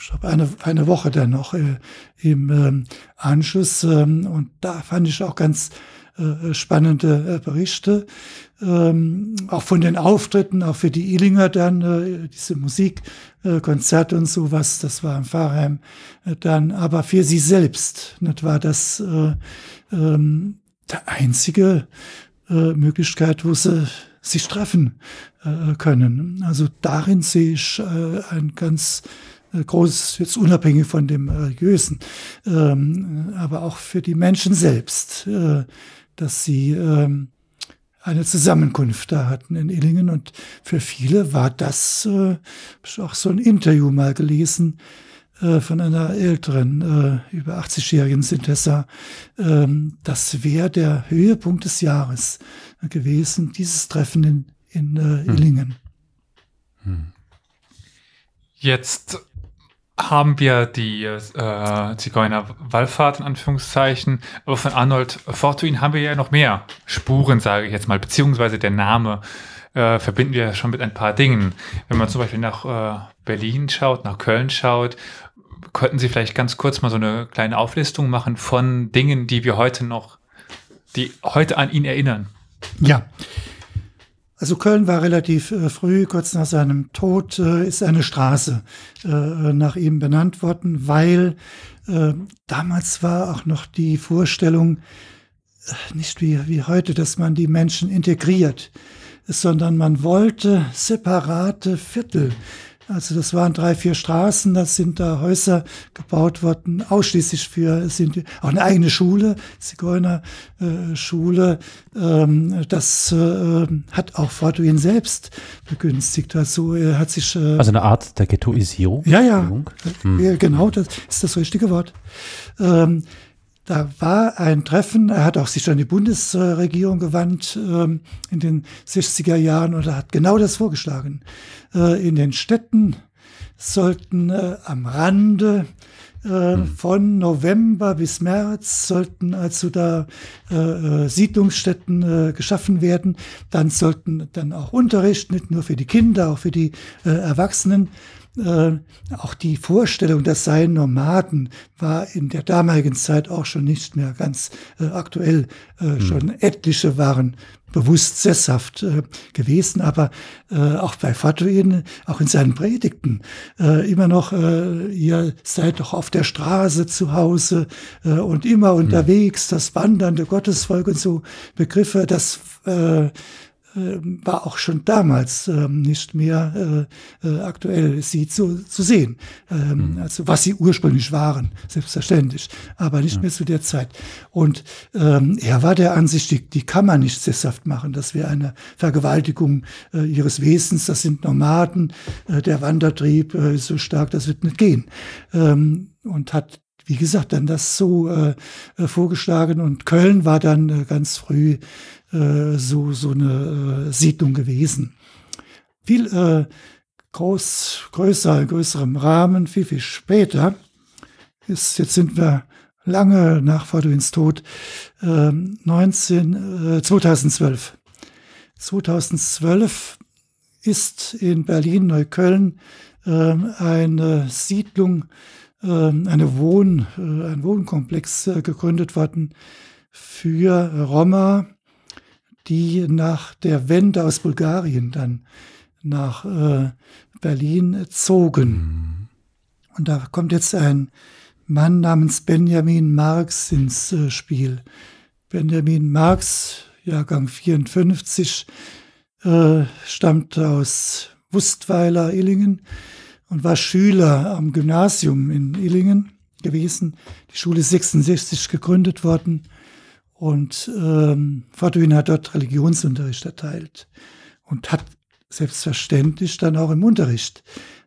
ich glaube, eine, eine Woche dann noch im ähm, Anschluss. Ähm, und da fand ich auch ganz spannende Berichte, auch von den Auftritten, auch für die Illinger dann, diese Musikkonzerte und sowas, das war im Pfarrheim dann, aber für sie selbst, nicht war das, der einzige äh, Möglichkeit, wo sie sich treffen äh, können. Also darin sehe ich äh, ein ganz äh, großes, jetzt unabhängig von dem religiösen, ähm, aber auch für die Menschen selbst, äh, dass sie ähm, eine Zusammenkunft da hatten in Illingen. Und für viele war das, äh, ich auch so ein Interview mal gelesen, äh, von einer älteren, äh, über 80-jährigen Sintessa. Ähm, das wäre der Höhepunkt des Jahres gewesen, dieses Treffen in, in äh, hm. Illingen. Hm. Jetzt haben wir die äh, Zigeuner-Wallfahrt in Anführungszeichen, aber von Arnold Fortuin haben wir ja noch mehr Spuren, sage ich jetzt mal, beziehungsweise der Name äh, verbinden wir schon mit ein paar Dingen. Wenn man zum Beispiel nach äh, Berlin schaut, nach Köln schaut könnten Sie vielleicht ganz kurz mal so eine kleine Auflistung machen von Dingen, die wir heute noch, die heute an ihn erinnern? Ja. Also Köln war relativ äh, früh, kurz nach seinem Tod, äh, ist eine Straße äh, nach ihm benannt worden, weil äh, damals war auch noch die Vorstellung, äh, nicht wie, wie heute, dass man die Menschen integriert, sondern man wollte separate Viertel also das waren drei, vier Straßen, da sind da Häuser gebaut worden, ausschließlich für, sind auch eine eigene Schule, Zigeunerschule. Äh, ähm, das äh, hat auch Fortuin selbst begünstigt. Also er hat sich... Äh, also eine Art der Ghettoisierung? Ja, ja, hm. genau, das ist das richtige Wort. Ähm, da war ein Treffen, er hat auch sich an die Bundesregierung gewandt ähm, in den 60er Jahren und er hat genau das vorgeschlagen. Äh, in den Städten sollten äh, am Rande äh, hm. von November bis März sollten also da äh, äh Siedlungsstätten äh, geschaffen werden. Dann sollten dann auch Unterricht, nicht nur für die Kinder, auch für die Erwachsenen äh, auch die Vorstellung, das seien Nomaden, war in der damaligen Zeit auch schon nicht mehr ganz äh, aktuell. Äh, hm. Schon etliche waren bewusst sesshaft äh, gewesen, aber äh, auch bei Fatuin, auch in seinen Predigten, immer noch, ihr seid doch auf der Straße zu Hause und immer hm. unterwegs, das wandernde Gottesvolk und so Begriffe, das war auch schon damals ähm, nicht mehr äh, äh, aktuell, sie zu, zu sehen. Ähm, mhm. Also was sie ursprünglich waren, selbstverständlich, aber nicht ja. mehr zu der Zeit. Und ähm, er war der Ansicht, die, die kann man nicht sesshaft machen. Das wäre eine Vergewaltigung äh, ihres Wesens. Das sind Nomaden. Äh, der Wandertrieb äh, ist so stark, das wird nicht gehen. Ähm, und hat wie gesagt, dann das so äh, äh vorgeschlagen und Köln war dann äh, ganz früh äh, so, so eine äh, Siedlung gewesen. Viel äh, groß, größer, größerem Rahmen, viel, viel später ist, jetzt sind wir lange nach Forduins Tod, äh, 19, äh, 2012. 2012 ist in Berlin-Neukölln äh, eine Siedlung, äh, eine Wohn, äh, ein Wohnkomplex äh, gegründet worden für Roma, die nach der Wende aus Bulgarien dann nach äh, Berlin zogen. Mhm. Und da kommt jetzt ein Mann namens Benjamin Marx ins äh, Spiel. Benjamin Marx, Jahrgang 54, äh, stammte aus Wustweiler, Illingen und war Schüler am Gymnasium in Illingen gewesen. Die Schule ist 66 gegründet worden und ähm, Fortuin hat dort Religionsunterricht erteilt und hat selbstverständlich dann auch im Unterricht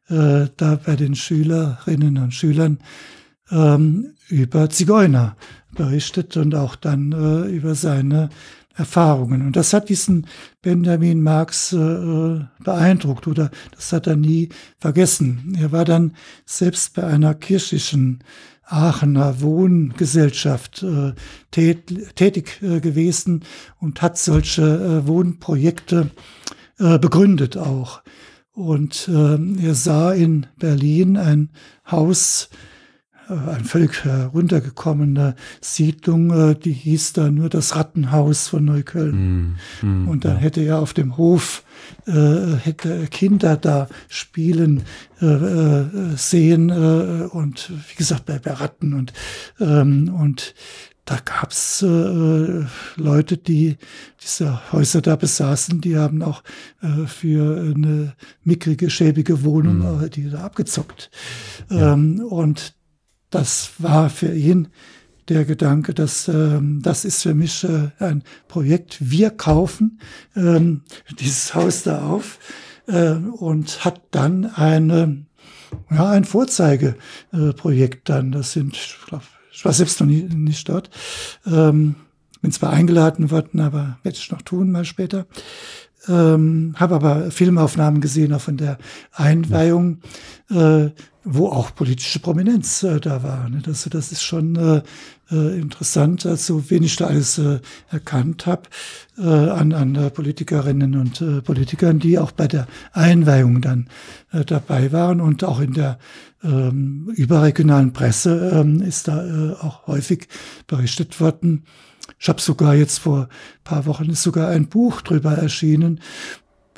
äh, da bei den Schülerinnen und Schülern ähm, über Zigeuner berichtet und auch dann äh, über seine Erfahrungen. Und das hat diesen Benjamin Marx äh, beeindruckt oder das hat er nie vergessen. Er war dann selbst bei einer kirchlichen Aachener Wohngesellschaft äh, tät, tätig äh, gewesen und hat solche äh, Wohnprojekte äh, begründet auch. Und äh, er sah in Berlin ein Haus, ein völlig heruntergekommene Siedlung, die hieß da nur das Rattenhaus von Neukölln. Mm, mm, und dann ja. hätte er auf dem Hof äh, hätte Kinder da spielen äh, äh, sehen äh, und wie gesagt bei, bei Ratten und ähm, und da gab's äh, Leute, die diese Häuser da besaßen, die haben auch äh, für eine mickrige, schäbige Wohnung mhm. äh, die da abgezockt. Ja. Ähm, und das war für ihn der Gedanke, dass ähm, das ist für mich äh, ein Projekt. Wir kaufen ähm, dieses Haus da auf äh, und hat dann eine, ja, ein Vorzeigeprojekt dann. Das sind, ich, glaub, ich war selbst noch nie, nicht dort. Ähm, bin zwar eingeladen worden, aber werde ich noch tun mal später. Ähm, habe aber Filmaufnahmen gesehen, auch von der Einweihung, äh, wo auch politische Prominenz äh, da war. Ne? Das, das ist schon äh, äh, interessant, also wen ich da alles äh, erkannt habe äh, an, an Politikerinnen und Politikern, die auch bei der Einweihung dann dabei waren und auch in der ähm, überregionalen Presse ähm, ist da auch häufig berichtet worden, ich habe sogar jetzt vor paar Wochen ist sogar ein Buch drüber erschienen.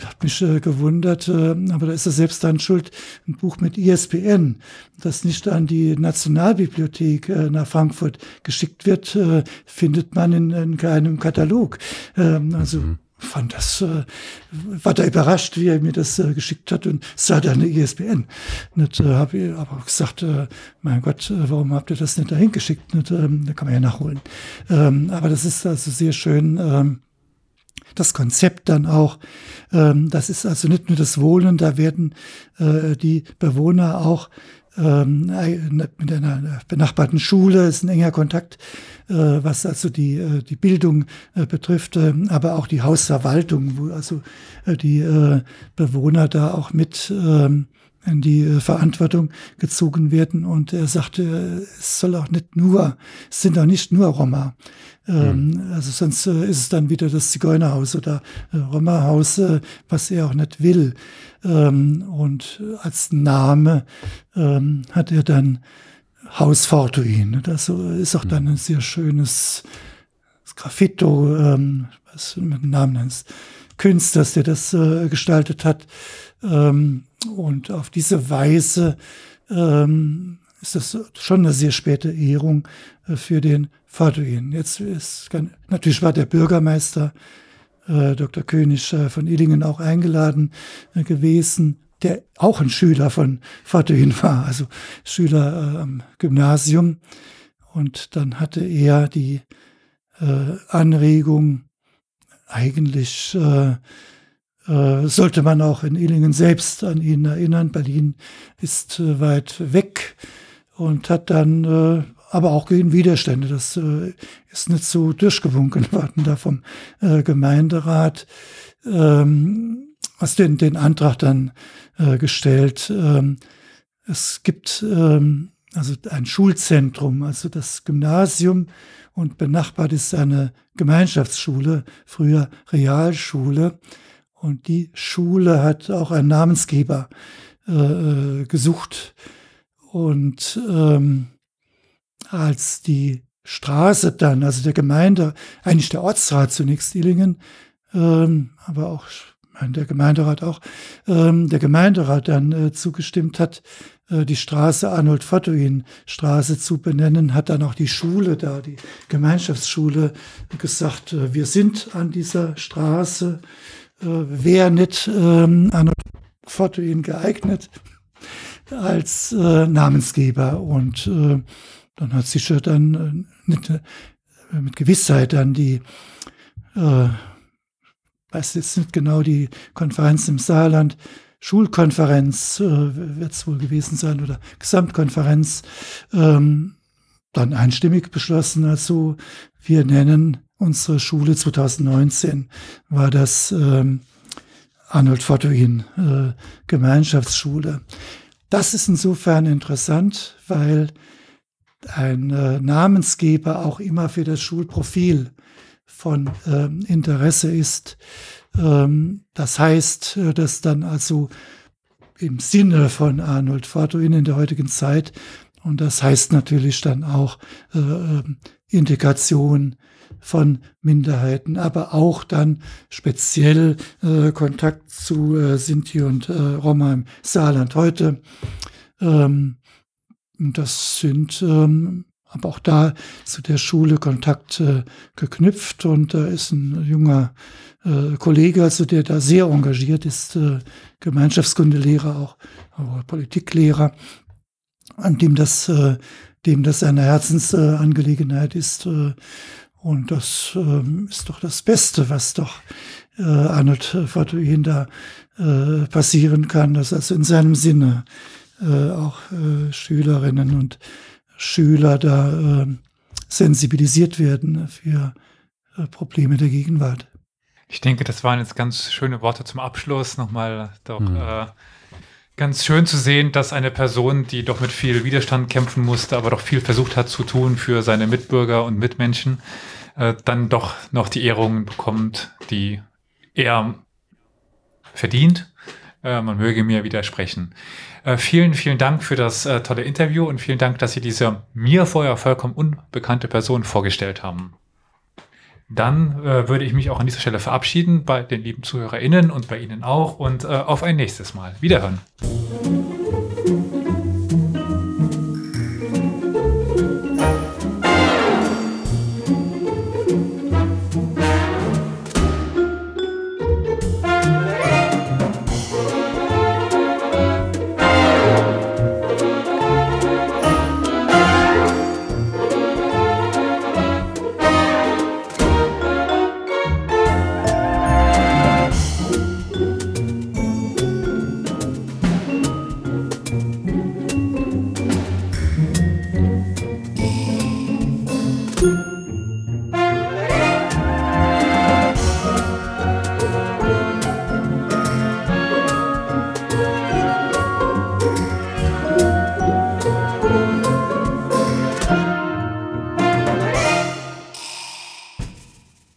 Hat mich äh, gewundert, äh, aber da ist er selbst dann schuld. Ein Buch mit ISBN, das nicht an die Nationalbibliothek äh, nach Frankfurt geschickt wird, äh, findet man in, in keinem Katalog. Ähm, also mhm fand das, äh, war da überrascht, wie er mir das äh, geschickt hat und sah da eine ISBN. Und äh, habe ich aber gesagt, äh, mein Gott, äh, warum habt ihr das nicht dahin geschickt? Und, ähm, da kann man ja nachholen. Ähm, aber das ist also sehr schön. Ähm, das Konzept dann auch, ähm, das ist also nicht nur das Wohnen, da werden äh, die Bewohner auch ähm, mit einer benachbarten Schule ist ein enger Kontakt, äh, was also die, äh, die Bildung äh, betrifft, äh, aber auch die Hausverwaltung, wo also äh, die äh, Bewohner da auch mit ähm, in die äh, Verantwortung gezogen werden. Und er sagte, es soll auch nicht nur, es sind auch nicht nur Roma. Mhm. Also sonst äh, ist es dann wieder das Zigeunerhaus oder äh, Roma-Haus, was er auch nicht will. Ähm, und als Name ähm, hat er dann Haus Fortuin. Das ist auch dann ein sehr schönes Graffito, ähm, was mit dem Namen nennst, Künstlers, der das gestaltet hat. Und auf diese Weise ähm, ist das schon eine sehr späte Ehrung äh, für den Faduin. Jetzt ist natürlich war der Bürgermeister äh, Dr. König äh, von Illingen auch eingeladen äh, gewesen, der auch ein Schüler von Faduin war, also Schüler äh, am Gymnasium. Und dann hatte er die äh, Anregung, eigentlich sollte man auch in Illingen selbst an ihn erinnern. Berlin ist äh, weit weg und hat dann äh, aber auch gegen Widerstände. Das äh, ist nicht so durchgewunken worden da vom äh, Gemeinderat. Ähm, hast den, den Antrag dann äh, gestellt. Ähm, es gibt ähm, also ein Schulzentrum, also das Gymnasium und benachbart ist eine Gemeinschaftsschule, früher Realschule. Und die Schule hat auch einen Namensgeber äh, äh, gesucht. Und ähm, als die Straße dann, also der Gemeinde, eigentlich der Ortsrat zunächst Illingen, ähm, aber auch der Gemeinderat auch, ähm, der Gemeinderat dann äh, zugestimmt hat, äh, die Straße Arnold Fottoin Straße zu benennen, hat dann auch die Schule da, die Gemeinschaftsschule gesagt, äh, wir sind an dieser Straße, wäre nicht ähm, Arnold Fortuin geeignet als äh, Namensgeber. Und äh, dann hat sich dann äh, nicht, äh, mit Gewissheit dann die, äh, weiß jetzt nicht genau, die Konferenz im Saarland, Schulkonferenz äh, wird es wohl gewesen sein oder Gesamtkonferenz, ähm, dann einstimmig beschlossen, also wir nennen unsere Schule 2019 war das ähm, Arnold Fortuin äh, Gemeinschaftsschule. Das ist insofern interessant, weil ein äh, Namensgeber auch immer für das Schulprofil von äh, Interesse ist. Ähm, das heißt, äh, dass dann also im Sinne von Arnold Fortuin in der heutigen Zeit, und das heißt natürlich dann auch äh, ähm, Integration von Minderheiten, aber auch dann speziell äh, Kontakt zu äh, Sinti und äh, Roma im Saarland heute. Ähm, das sind ähm, aber auch da zu der Schule Kontakt äh, geknüpft und da ist ein junger äh, Kollege, also der da sehr engagiert ist, äh, Gemeinschaftskundelehrer auch, Politiklehrer, an dem das, äh, dem das eine Herzensangelegenheit ist, äh, und das ähm, ist doch das Beste, was doch äh, Arnold Fortuin da äh, passieren kann, dass also in seinem Sinne äh, auch äh, Schülerinnen und Schüler da äh, sensibilisiert werden für äh, Probleme der Gegenwart. Ich denke, das waren jetzt ganz schöne Worte zum Abschluss. Nochmal doch mhm. äh, ganz schön zu sehen, dass eine Person, die doch mit viel Widerstand kämpfen musste, aber doch viel versucht hat zu tun für seine Mitbürger und Mitmenschen, äh, dann doch noch die Ehrungen bekommt, die er verdient. Äh, man möge mir widersprechen. Äh, vielen, vielen Dank für das äh, tolle Interview und vielen Dank, dass Sie diese mir vorher vollkommen unbekannte Person vorgestellt haben. Dann äh, würde ich mich auch an dieser Stelle verabschieden bei den lieben ZuhörerInnen und bei Ihnen auch und äh, auf ein nächstes Mal. Wiederhören.